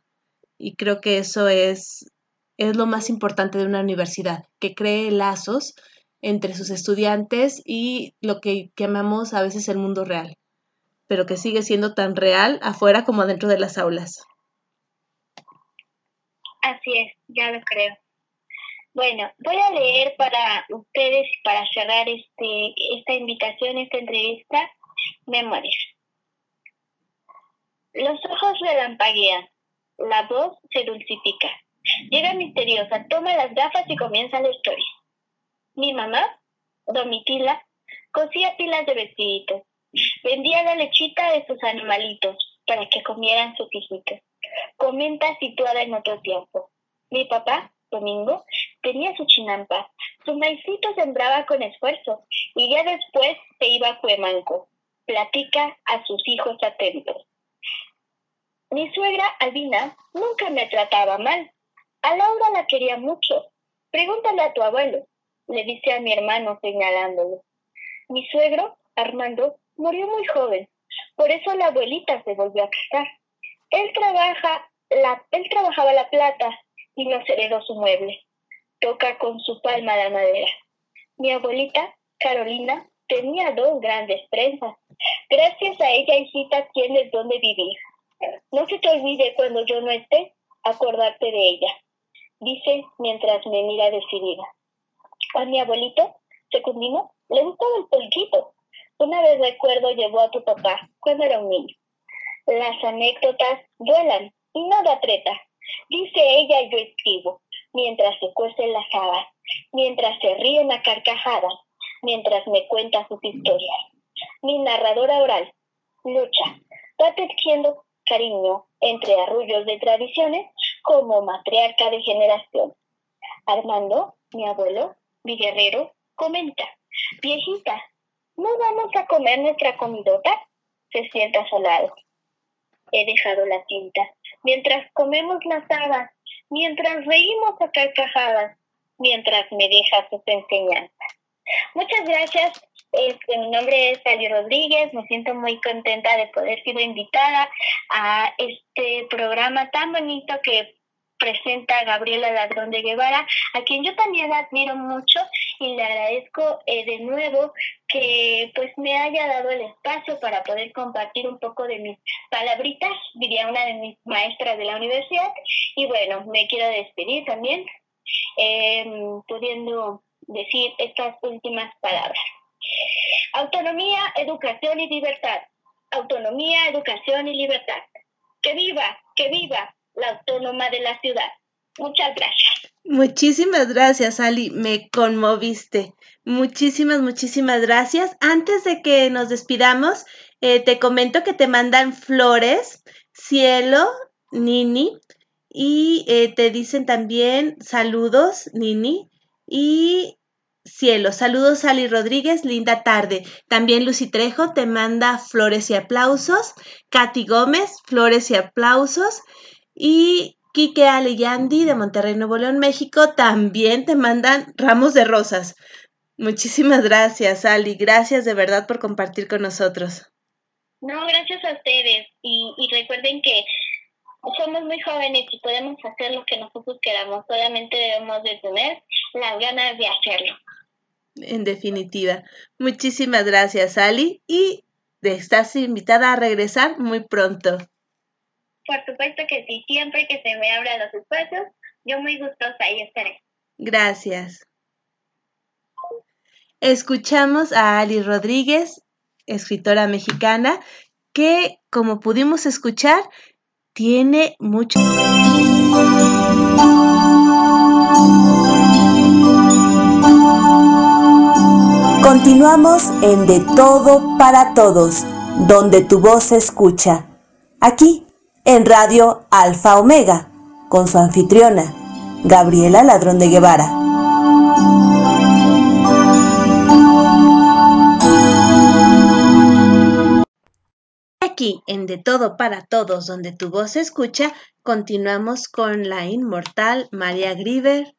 Y creo que eso es, es lo más importante de una universidad, que cree lazos entre sus estudiantes y lo que llamamos a veces el mundo real, pero que sigue siendo tan real afuera como dentro de las aulas. Así es, ya lo creo. Bueno, voy a leer para ustedes, para cerrar este, esta invitación, esta entrevista, Memorias. Los ojos relampaguean, la voz se dulcifica. Llega misteriosa, toma las gafas y comienza la historia. Mi mamá, Domitila, cosía pilas de vestiditos. Vendía la lechita de sus animalitos para que comieran sus hijitos. Comenta situada en otro tiempo. Mi papá, Domingo, tenía su chinampa. Su maicito sembraba con esfuerzo y ya después se iba a Cuemanco. Platica a sus hijos atentos. Mi suegra, Albina, nunca me trataba mal. A Laura la quería mucho. Pregúntale a tu abuelo, le dice a mi hermano señalándolo. Mi suegro, Armando, murió muy joven. Por eso la abuelita se volvió a casar. Él trabaja la, él trabajaba la plata y nos heredó su mueble. Toca con su palma la madera. Mi abuelita, Carolina, tenía dos grandes prensas. Gracias a ella, hijita, tienes donde vivir. No se te olvide cuando yo no esté, acordarte de ella, dice mientras me mira decidida. A mi abuelito, Secundino, le gustaba el polquito. Una vez recuerdo llevó a tu papá cuando era un niño. Las anécdotas duelan y no treta. Dice ella y yo escribo, mientras se cuecen las habas, mientras se ríen a carcajadas, mientras me cuenta sus historias. Mi narradora oral lucha, va tejiendo cariño entre arrullos de tradiciones como matriarca de generación. Armando, mi abuelo, mi guerrero, comenta, viejita, ¿no vamos a comer nuestra comidota? Se sienta solado. He dejado la tinta. Mientras comemos las habas, mientras reímos a carcajadas, mientras me deja sus enseñanzas. Muchas gracias este, mi nombre es Ali Rodríguez, me siento muy contenta de poder ser invitada a este programa tan bonito que presenta Gabriela Ladrón de Guevara, a quien yo también admiro mucho y le agradezco eh, de nuevo que pues me haya dado el espacio para poder compartir un poco de mis palabritas, diría una de mis maestras de la universidad. Y bueno, me quiero despedir también, eh, pudiendo decir estas últimas palabras. Autonomía, educación y libertad. Autonomía, educación y libertad. Que viva, que viva la autónoma de la ciudad. Muchas gracias. Muchísimas gracias, Ali. Me conmoviste. Muchísimas, muchísimas gracias. Antes de que nos despidamos, eh, te comento que te mandan flores, cielo, Nini, y eh, te dicen también saludos, Nini, y cielo. Saludos, Ali Rodríguez, linda tarde. También Lucy Trejo te manda flores y aplausos. Katy Gómez, flores y aplausos. Y Kike Aleyandi de Monterrey, Nuevo León, México, también te mandan ramos de rosas. Muchísimas gracias, Ali. Gracias de verdad por compartir con nosotros. No, gracias a ustedes. Y, y recuerden que somos muy jóvenes y podemos hacer lo que nosotros queramos. Solamente debemos de tener las ganas de hacerlo en definitiva. Muchísimas gracias, Ali, y estás invitada a regresar muy pronto. Por supuesto que sí, siempre que se me abran los espacios, yo muy gustosa y estaré. Gracias. Escuchamos a Ali Rodríguez, escritora mexicana, que, como pudimos escuchar, tiene mucho... Continuamos en De Todo para Todos, donde tu voz se escucha. Aquí, en Radio Alfa Omega, con su anfitriona, Gabriela Ladrón de Guevara. Aquí, en De Todo para Todos, donde tu voz se escucha, continuamos con la inmortal María Grieber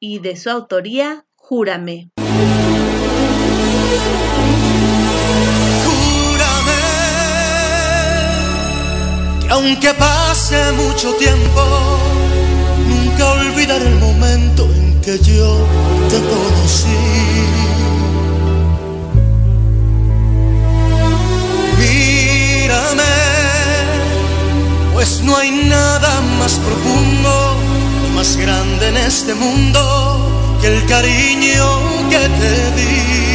y de su autoría, Júrame. Aunque pase mucho tiempo, nunca olvidaré el momento en que yo te conocí. Mírame, pues no hay nada más profundo más grande en este mundo que el cariño que te di.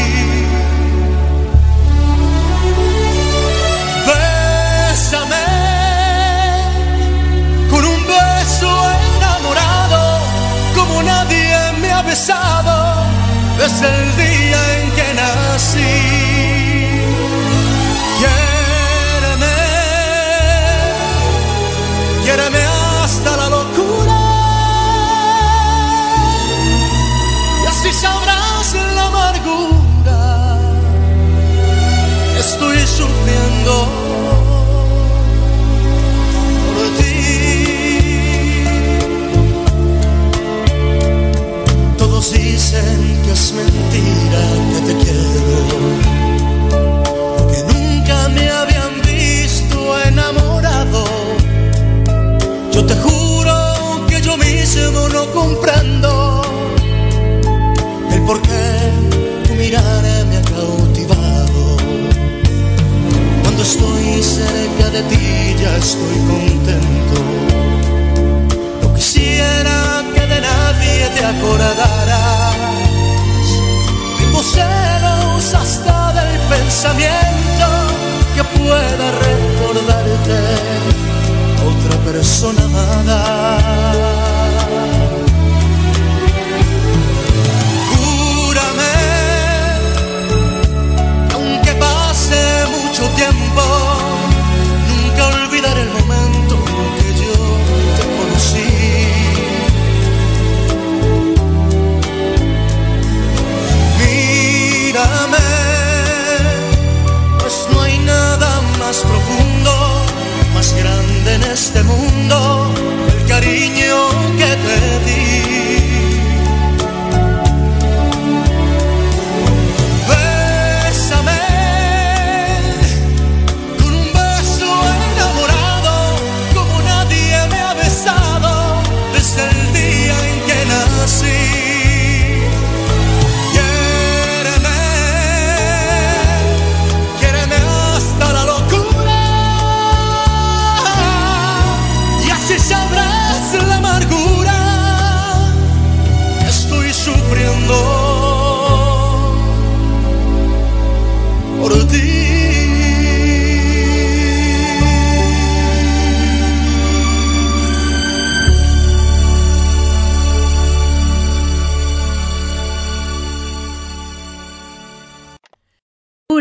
Besado desde el día en que nací. Quiéreme, quiéreme hasta la locura. Y así sabrás la amargura estoy sufriendo. Es mentira que te quiero, que nunca me habían visto enamorado. Yo te juro que yo mismo no comprendo el por qué tu mirada me ha cautivado. Cuando estoy cerca de ti ya estoy contento. No quisiera que de nadie te acordaras celos hasta del pensamiento que pueda recordarte a otra persona amada. Más profundo, más grande en este mundo, el cariño que te di.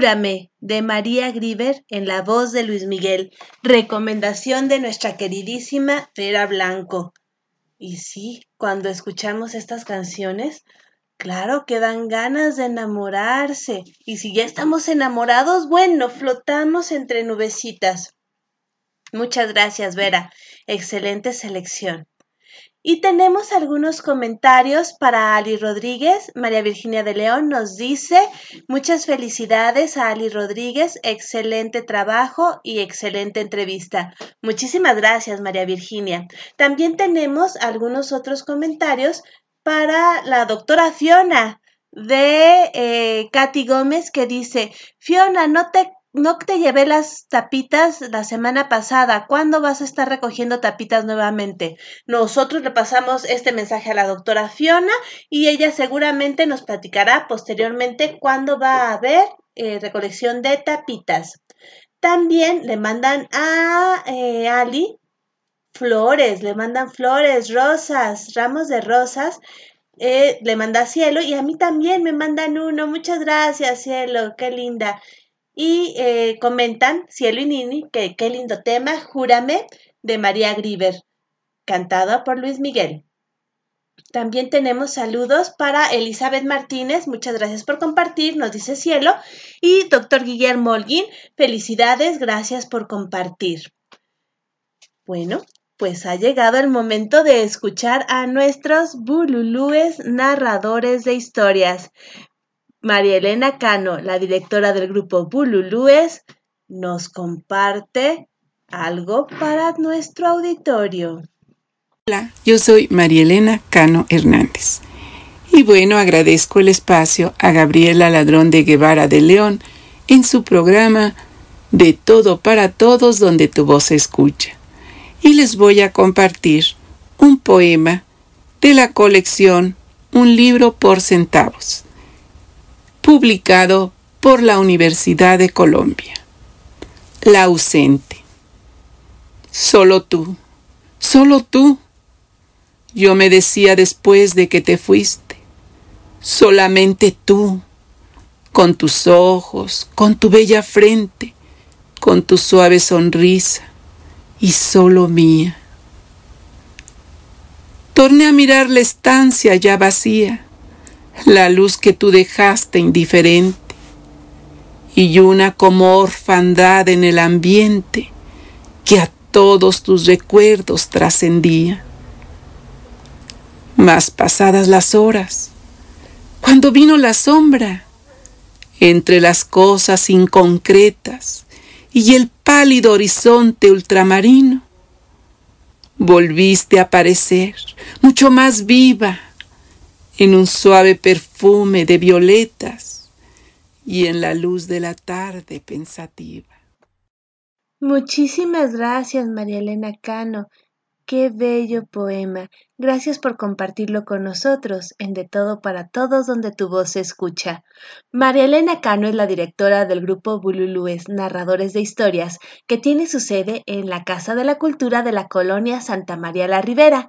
De María Griver en la voz de Luis Miguel, recomendación de nuestra queridísima Vera Blanco. Y sí, cuando escuchamos estas canciones, claro que dan ganas de enamorarse. Y si ya estamos enamorados, bueno, flotamos entre nubecitas. Muchas gracias, Vera. Excelente selección. Y tenemos algunos comentarios para Ali Rodríguez. María Virginia de León nos dice, muchas felicidades a Ali Rodríguez, excelente trabajo y excelente entrevista. Muchísimas gracias, María Virginia. También tenemos algunos otros comentarios para la doctora Fiona de eh, Katy Gómez que dice, Fiona, no te no te llevé las tapitas la semana pasada. ¿Cuándo vas a estar recogiendo tapitas nuevamente? Nosotros le pasamos este mensaje a la doctora Fiona y ella seguramente nos platicará posteriormente cuándo va a haber eh, recolección de tapitas. También le mandan a eh, Ali flores, le mandan flores, rosas, ramos de rosas. Eh, le manda cielo y a mí también me mandan uno. Muchas gracias, cielo, qué linda. Y eh, comentan, Cielo y Nini, que qué lindo tema, Júrame, de María Griver, cantada por Luis Miguel. También tenemos saludos para Elizabeth Martínez, muchas gracias por compartir, nos dice Cielo. Y doctor Guillermo Holguín, felicidades, gracias por compartir. Bueno, pues ha llegado el momento de escuchar a nuestros bululúes narradores de historias. María Elena Cano, la directora del grupo Bululúes, nos comparte algo para nuestro auditorio. Hola, yo soy María Elena Cano Hernández. Y bueno, agradezco el espacio a Gabriela Ladrón de Guevara de León en su programa De todo para todos donde tu voz se escucha. Y les voy a compartir un poema de la colección Un libro por centavos, publicado por la Universidad de Colombia. La ausente. Solo tú, solo tú. Yo me decía después de que te fuiste, solamente tú, con tus ojos, con tu bella frente, con tu suave sonrisa, y solo mía. Torné a mirar la estancia ya vacía, la luz que tú dejaste indiferente, y una como orfandad en el ambiente que a todos tus recuerdos trascendía. Más pasadas las horas, cuando vino la sombra, entre las cosas inconcretas y el pálido horizonte ultramarino, volviste a aparecer mucho más viva en un suave perfume de violetas y en la luz de la tarde pensativa. Muchísimas gracias, María Elena Cano. Qué bello poema. Gracias por compartirlo con nosotros en De Todo para Todos donde tu voz se escucha. María Elena Cano es la directora del grupo Bululúes Narradores de Historias, que tiene su sede en la Casa de la Cultura de la colonia Santa María la Ribera,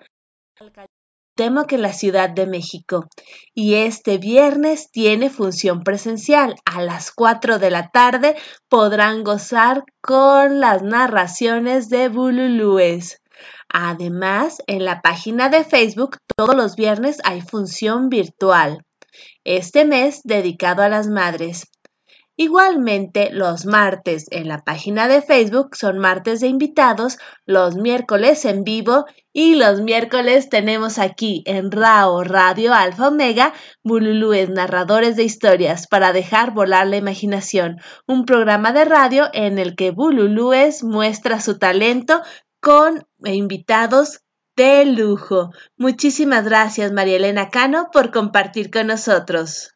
temo que en la Ciudad de México. Y este viernes tiene función presencial. A las 4 de la tarde podrán gozar con las narraciones de Bululúes. Además, en la página de Facebook todos los viernes hay función virtual. Este mes dedicado a las madres. Igualmente, los martes en la página de Facebook son martes de invitados, los miércoles en vivo y los miércoles tenemos aquí en RAO Radio Alfa Omega Bululúes narradores de historias para dejar volar la imaginación, un programa de radio en el que Bululúes muestra su talento con invitados de lujo. Muchísimas gracias, María Elena Cano, por compartir con nosotros.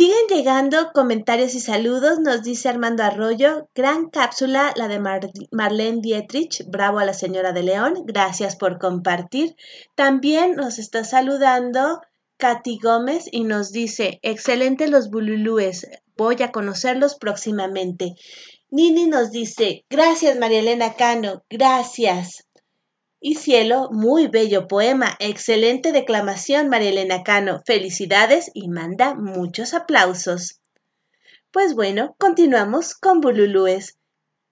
Siguen llegando comentarios y saludos, nos dice Armando Arroyo, gran cápsula la de Marlene Dietrich, bravo a la señora de León, gracias por compartir. También nos está saludando Katy Gómez y nos dice, excelente los bululúes, voy a conocerlos próximamente. Nini nos dice, gracias María Elena Cano, gracias. Y cielo, muy bello poema, excelente declamación, María Elena Cano. Felicidades y manda muchos aplausos. Pues bueno, continuamos con Bululúes,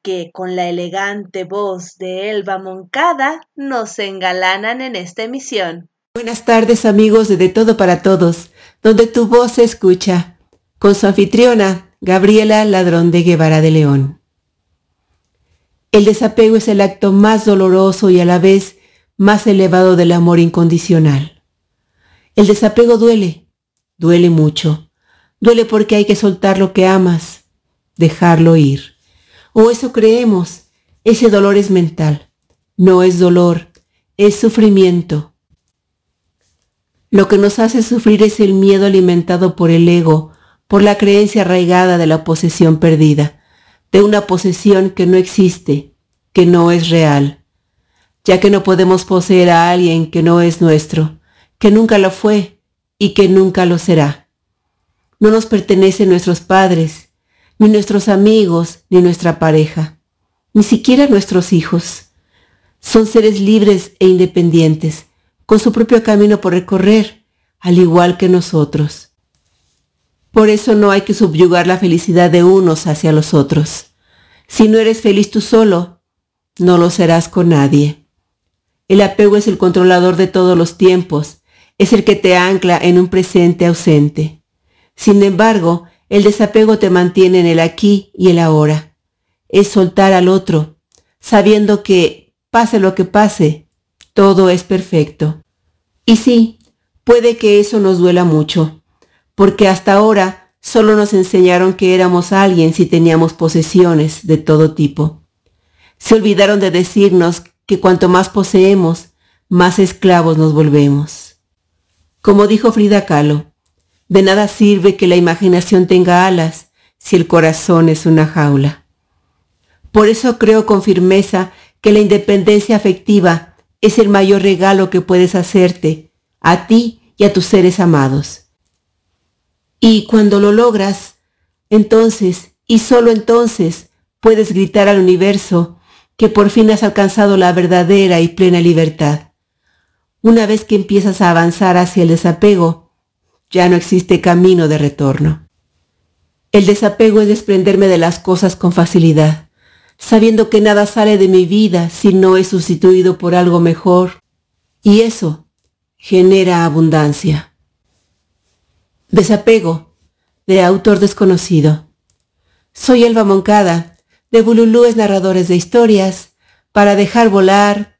que con la elegante voz de Elba Moncada nos engalanan en esta emisión. Buenas tardes amigos de De Todo para Todos, donde tu voz se escucha, con su anfitriona, Gabriela Ladrón de Guevara de León. El desapego es el acto más doloroso y a la vez más elevado del amor incondicional. El desapego duele, duele mucho. Duele porque hay que soltar lo que amas, dejarlo ir. O eso creemos, ese dolor es mental. No es dolor, es sufrimiento. Lo que nos hace sufrir es el miedo alimentado por el ego, por la creencia arraigada de la posesión perdida de una posesión que no existe, que no es real, ya que no podemos poseer a alguien que no es nuestro, que nunca lo fue y que nunca lo será. No nos pertenecen nuestros padres, ni nuestros amigos, ni nuestra pareja, ni siquiera nuestros hijos. Son seres libres e independientes, con su propio camino por recorrer, al igual que nosotros. Por eso no hay que subyugar la felicidad de unos hacia los otros. Si no eres feliz tú solo, no lo serás con nadie. El apego es el controlador de todos los tiempos, es el que te ancla en un presente ausente. Sin embargo, el desapego te mantiene en el aquí y el ahora. Es soltar al otro, sabiendo que, pase lo que pase, todo es perfecto. Y sí, puede que eso nos duela mucho, porque hasta ahora solo nos enseñaron que éramos alguien si teníamos posesiones de todo tipo. Se olvidaron de decirnos que cuanto más poseemos, más esclavos nos volvemos. Como dijo Frida Kahlo, de nada sirve que la imaginación tenga alas si el corazón es una jaula. Por eso creo con firmeza que la independencia afectiva es el mayor regalo que puedes hacerte a ti y a tus seres amados. Y cuando lo logras, entonces, y solo entonces, puedes gritar al universo que por fin has alcanzado la verdadera y plena libertad. Una vez que empiezas a avanzar hacia el desapego, ya no existe camino de retorno. El desapego es desprenderme de las cosas con facilidad, sabiendo que nada sale de mi vida si no es sustituido por algo mejor, y eso genera abundancia. Desapego, de autor desconocido. Soy Elba Moncada, de Bululúes Narradores de Historias, para dejar volar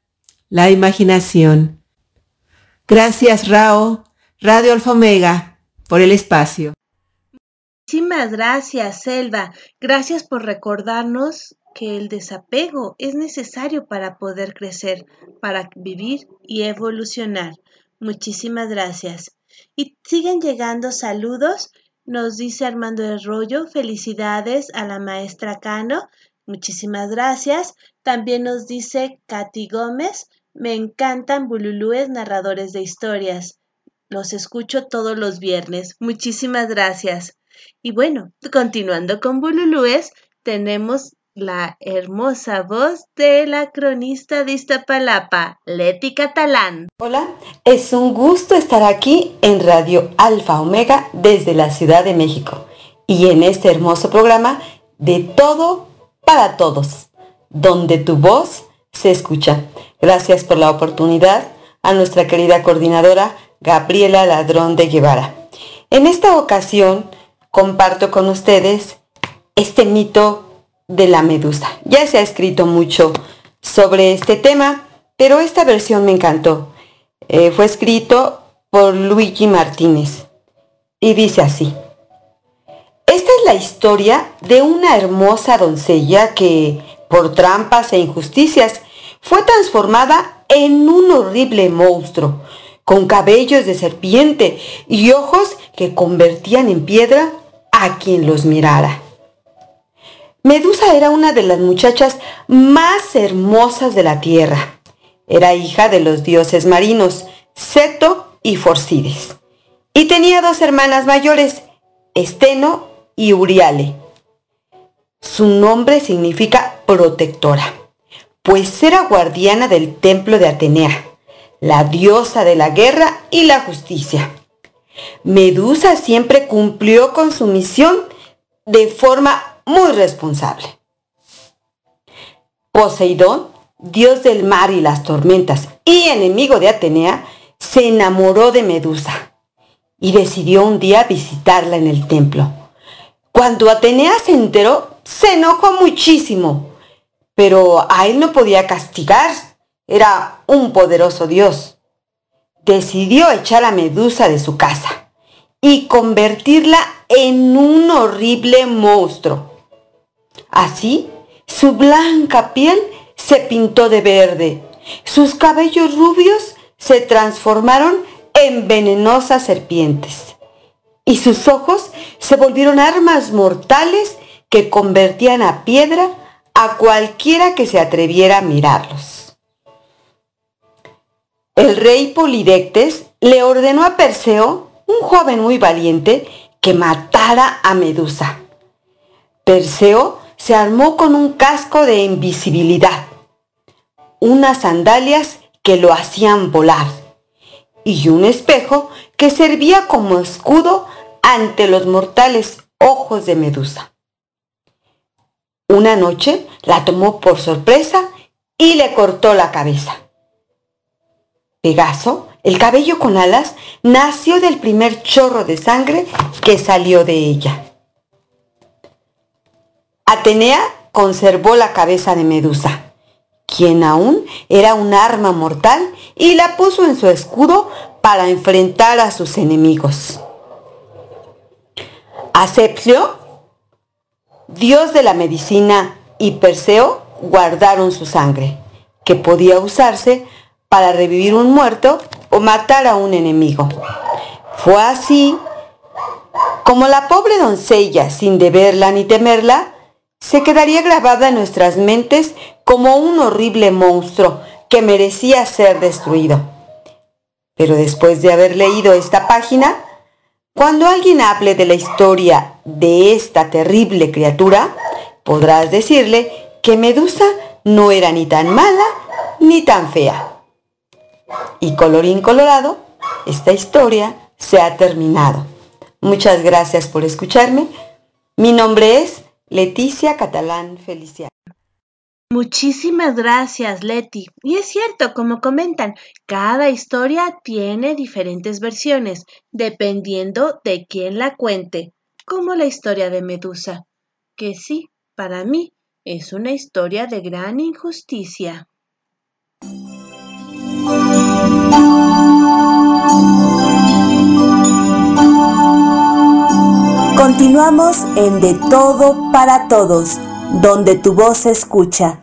la imaginación. Gracias, Rao, Radio Alfa Omega, por el espacio. Muchísimas gracias, Selva. Gracias por recordarnos que el desapego es necesario para poder crecer, para vivir y evolucionar. Muchísimas gracias. Y siguen llegando saludos. Nos dice Armando Arroyo, felicidades a la maestra Cano. Muchísimas gracias. También nos dice Katy Gómez, me encantan bululúes narradores de historias. Los escucho todos los viernes. Muchísimas gracias. Y bueno, continuando con bululúes, tenemos la hermosa voz de la cronista de Iztapalapa, Leti Catalán. Hola, es un gusto estar aquí en Radio Alfa Omega desde la Ciudad de México y en este hermoso programa de todo para todos, donde tu voz se escucha. Gracias por la oportunidad a nuestra querida coordinadora Gabriela Ladrón de Guevara. En esta ocasión comparto con ustedes este mito de la medusa. Ya se ha escrito mucho sobre este tema, pero esta versión me encantó. Eh, fue escrito por Luigi Martínez y dice así. Esta es la historia de una hermosa doncella que, por trampas e injusticias, fue transformada en un horrible monstruo, con cabellos de serpiente y ojos que convertían en piedra a quien los mirara. Medusa era una de las muchachas más hermosas de la tierra. Era hija de los dioses marinos, Seto y Forcides. Y tenía dos hermanas mayores, Esteno y Uriale. Su nombre significa protectora, pues era guardiana del templo de Atenea, la diosa de la guerra y la justicia. Medusa siempre cumplió con su misión de forma muy responsable. Poseidón, dios del mar y las tormentas y enemigo de Atenea, se enamoró de Medusa y decidió un día visitarla en el templo. Cuando Atenea se enteró, se enojó muchísimo, pero a él no podía castigar, era un poderoso dios. Decidió echar a Medusa de su casa y convertirla en un horrible monstruo. Así, su blanca piel se pintó de verde, sus cabellos rubios se transformaron en venenosas serpientes y sus ojos se volvieron armas mortales que convertían a piedra a cualquiera que se atreviera a mirarlos. El rey Polidectes le ordenó a Perseo, un joven muy valiente, que matara a Medusa. Perseo se armó con un casco de invisibilidad, unas sandalias que lo hacían volar y un espejo que servía como escudo ante los mortales ojos de Medusa. Una noche la tomó por sorpresa y le cortó la cabeza. Pegaso, el cabello con alas, nació del primer chorro de sangre que salió de ella. Atenea conservó la cabeza de Medusa, quien aún era un arma mortal, y la puso en su escudo para enfrentar a sus enemigos. Asepsio, dios de la medicina, y Perseo guardaron su sangre, que podía usarse para revivir un muerto o matar a un enemigo. Fue así como la pobre doncella, sin deberla ni temerla, se quedaría grabada en nuestras mentes como un horrible monstruo que merecía ser destruido. Pero después de haber leído esta página, cuando alguien hable de la historia de esta terrible criatura, podrás decirle que Medusa no era ni tan mala ni tan fea. Y colorín colorado, esta historia se ha terminado. Muchas gracias por escucharme. Mi nombre es Leticia Catalán Feliciano. Muchísimas gracias, Leti. Y es cierto, como comentan, cada historia tiene diferentes versiones, dependiendo de quién la cuente, como la historia de Medusa, que sí, para mí, es una historia de gran injusticia. Continuamos en De Todo para Todos, donde tu voz se escucha.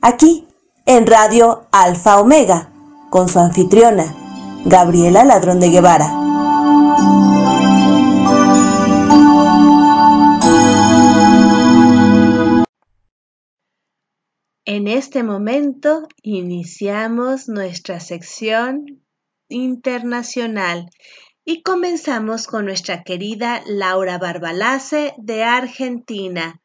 Aquí, en Radio Alfa Omega, con su anfitriona, Gabriela Ladrón de Guevara. En este momento iniciamos nuestra sección internacional y comenzamos con nuestra querida Laura Barbalace de Argentina.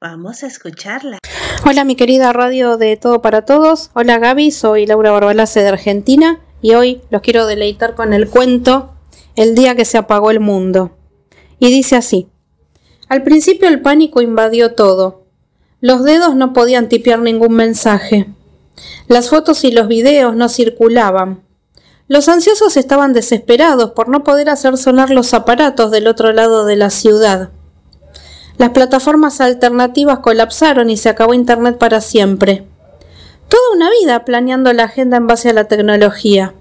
Vamos a escucharla. Hola mi querida radio de Todo para Todos. Hola Gaby, soy Laura Barbalace de Argentina y hoy los quiero deleitar con el cuento El día que se apagó el mundo. Y dice así. Al principio el pánico invadió todo. Los dedos no podían tipear ningún mensaje. Las fotos y los videos no circulaban. Los ansiosos estaban desesperados por no poder hacer sonar los aparatos del otro lado de la ciudad. Las plataformas alternativas colapsaron y se acabó Internet para siempre. Toda una vida planeando la agenda en base a la tecnología.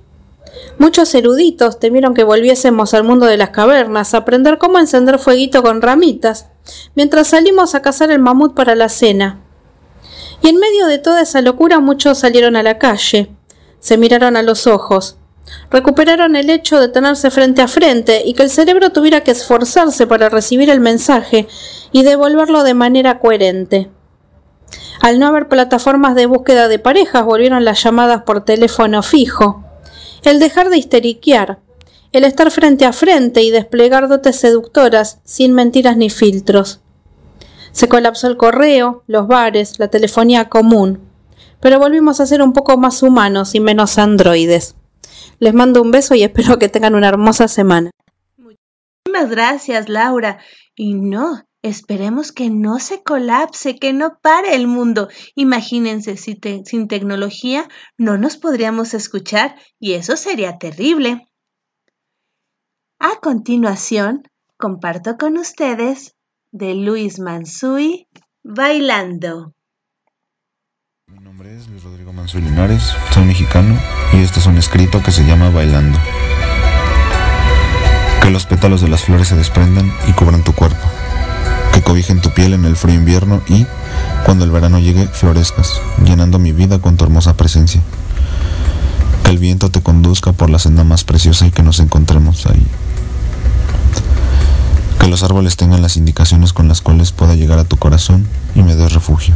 Muchos eruditos temieron que volviésemos al mundo de las cavernas a aprender cómo encender fueguito con ramitas, mientras salimos a cazar el mamut para la cena. Y en medio de toda esa locura muchos salieron a la calle, se miraron a los ojos, recuperaron el hecho de tenerse frente a frente y que el cerebro tuviera que esforzarse para recibir el mensaje y devolverlo de manera coherente. Al no haber plataformas de búsqueda de parejas, volvieron las llamadas por teléfono fijo. El dejar de histeriquear, el estar frente a frente y desplegar dotes seductoras sin mentiras ni filtros. Se colapsó el correo, los bares, la telefonía común, pero volvimos a ser un poco más humanos y menos androides. Les mando un beso y espero que tengan una hermosa semana. Muchísimas gracias, Laura. Y no, esperemos que no se colapse, que no pare el mundo. Imagínense, si sin tecnología no nos podríamos escuchar y eso sería terrible. A continuación, comparto con ustedes de Luis Mansui, Bailando. Nombre es Luis Rodrigo Mansui Linares, soy mexicano y este es un escrito que se llama Bailando. Que los pétalos de las flores se desprendan y cubran tu cuerpo. Que cobijen tu piel en el frío invierno y, cuando el verano llegue, florezcas, llenando mi vida con tu hermosa presencia. Que el viento te conduzca por la senda más preciosa y que nos encontremos ahí. Que los árboles tengan las indicaciones con las cuales pueda llegar a tu corazón y me des refugio.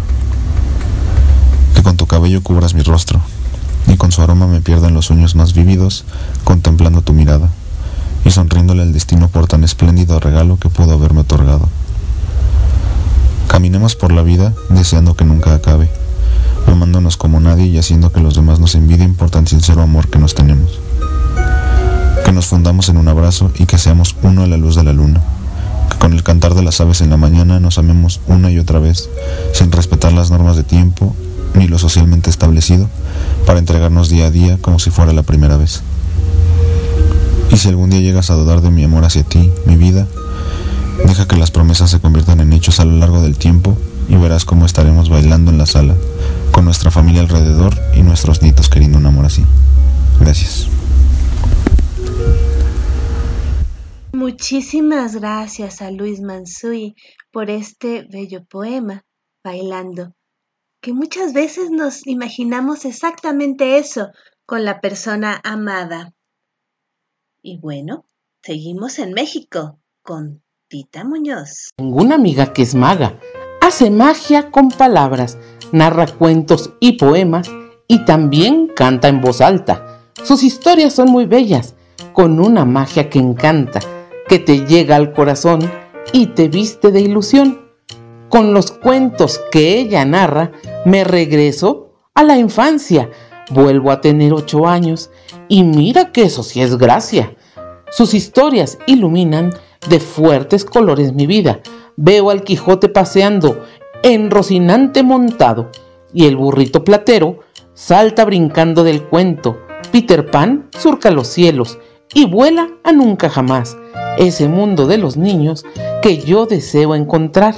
Que con tu cabello cubras mi rostro, y con su aroma me pierdo en los sueños más vívidos, contemplando tu mirada y sonriéndole al destino por tan espléndido regalo que pudo haberme otorgado. Caminemos por la vida deseando que nunca acabe, amándonos como nadie y haciendo que los demás nos envidien por tan sincero amor que nos tenemos. Que nos fundamos en un abrazo y que seamos uno a la luz de la luna. Que con el cantar de las aves en la mañana nos amemos una y otra vez, sin respetar las normas de tiempo ni lo socialmente establecido, para entregarnos día a día como si fuera la primera vez. Y si algún día llegas a dudar de mi amor hacia ti, mi vida, deja que las promesas se conviertan en hechos a lo largo del tiempo y verás cómo estaremos bailando en la sala, con nuestra familia alrededor y nuestros nietos queriendo un amor así. Gracias. Muchísimas gracias a Luis Mansui por este bello poema, Bailando, que muchas veces nos imaginamos exactamente eso con la persona amada. Y bueno, seguimos en México con Tita Muñoz. Tengo una amiga que es maga, hace magia con palabras, narra cuentos y poemas y también canta en voz alta. Sus historias son muy bellas, con una magia que encanta que te llega al corazón y te viste de ilusión. Con los cuentos que ella narra, me regreso a la infancia, vuelvo a tener ocho años y mira que eso sí es gracia. Sus historias iluminan de fuertes colores mi vida. Veo al Quijote paseando, en Rocinante montado, y el burrito platero salta brincando del cuento. Peter Pan surca los cielos y vuela a nunca jamás ese mundo de los niños que yo deseo encontrar.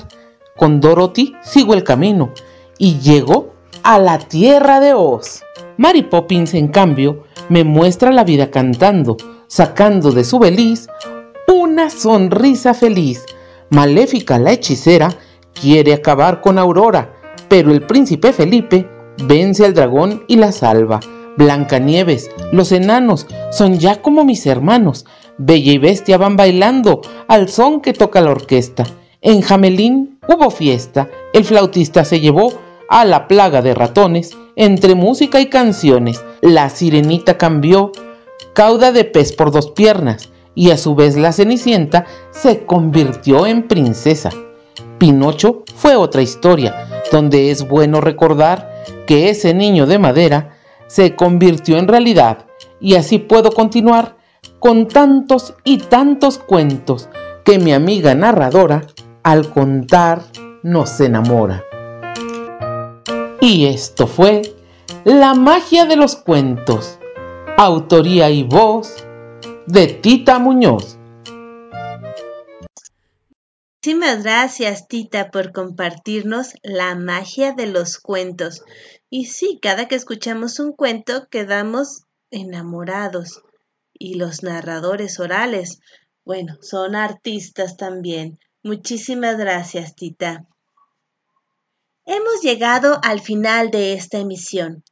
Con Dorothy sigo el camino y llego a la tierra de Oz. Mary Poppins, en cambio, me muestra la vida cantando, sacando de su beliz una sonrisa feliz. Maléfica la hechicera quiere acabar con Aurora, pero el príncipe Felipe vence al dragón y la salva. Blancanieves, los enanos son ya como mis hermanos. Bella y Bestia van bailando al son que toca la orquesta. En Jamelín hubo fiesta, el flautista se llevó a la plaga de ratones entre música y canciones. La sirenita cambió cauda de pez por dos piernas y a su vez la cenicienta se convirtió en princesa. Pinocho fue otra historia, donde es bueno recordar que ese niño de madera se convirtió en realidad y así puedo continuar con tantos y tantos cuentos que mi amiga narradora al contar nos enamora. Y esto fue La magia de los cuentos, autoría y voz de Tita Muñoz. Muchísimas gracias, Tita, por compartirnos la magia de los cuentos. Y sí, cada que escuchamos un cuento quedamos enamorados y los narradores orales, bueno, son artistas también. Muchísimas gracias, Tita. Hemos llegado al final de esta emisión.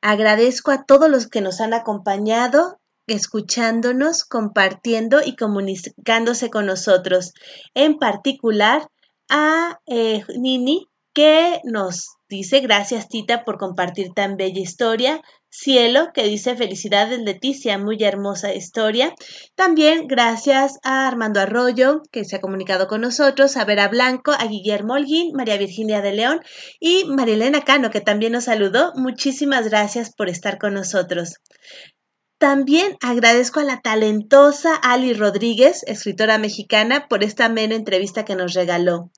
Agradezco a todos los que nos han acompañado, escuchándonos, compartiendo y comunicándose con nosotros. En particular a eh, Nini, que nos dice gracias Tita por compartir tan bella historia. Cielo, que dice felicidades Leticia, muy hermosa historia. También gracias a Armando Arroyo, que se ha comunicado con nosotros, a Vera Blanco, a Guillermo Holguín, María Virginia de León y Marilena Cano, que también nos saludó. Muchísimas gracias por estar con nosotros. También agradezco a la talentosa Ali Rodríguez, escritora mexicana, por esta amena entrevista que nos regaló.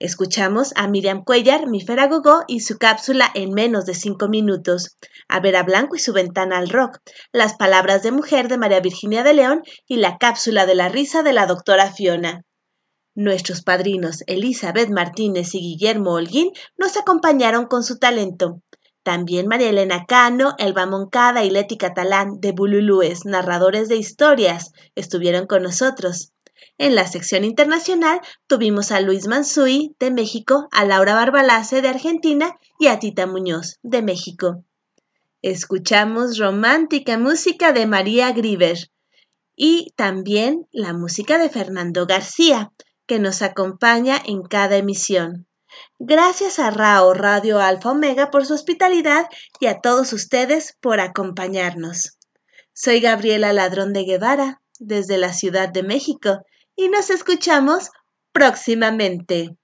Escuchamos a Miriam Cuellar, mi Gogó y su cápsula en menos de cinco minutos, a Vera Blanco y su ventana al rock, las palabras de mujer de María Virginia de León y la cápsula de la risa de la doctora Fiona. Nuestros padrinos Elizabeth Martínez y Guillermo Holguín nos acompañaron con su talento. También María Elena Cano, Elba Moncada y Leti Catalán de Bululúes, narradores de historias, estuvieron con nosotros. En la sección internacional tuvimos a Luis Mansui de México, a Laura Barbalace de Argentina y a Tita Muñoz de México. Escuchamos romántica música de María Griver y también la música de Fernando García, que nos acompaña en cada emisión. Gracias a Rao Radio Alfa Omega por su hospitalidad y a todos ustedes por acompañarnos. Soy Gabriela Ladrón de Guevara, desde la Ciudad de México y nos escuchamos próximamente.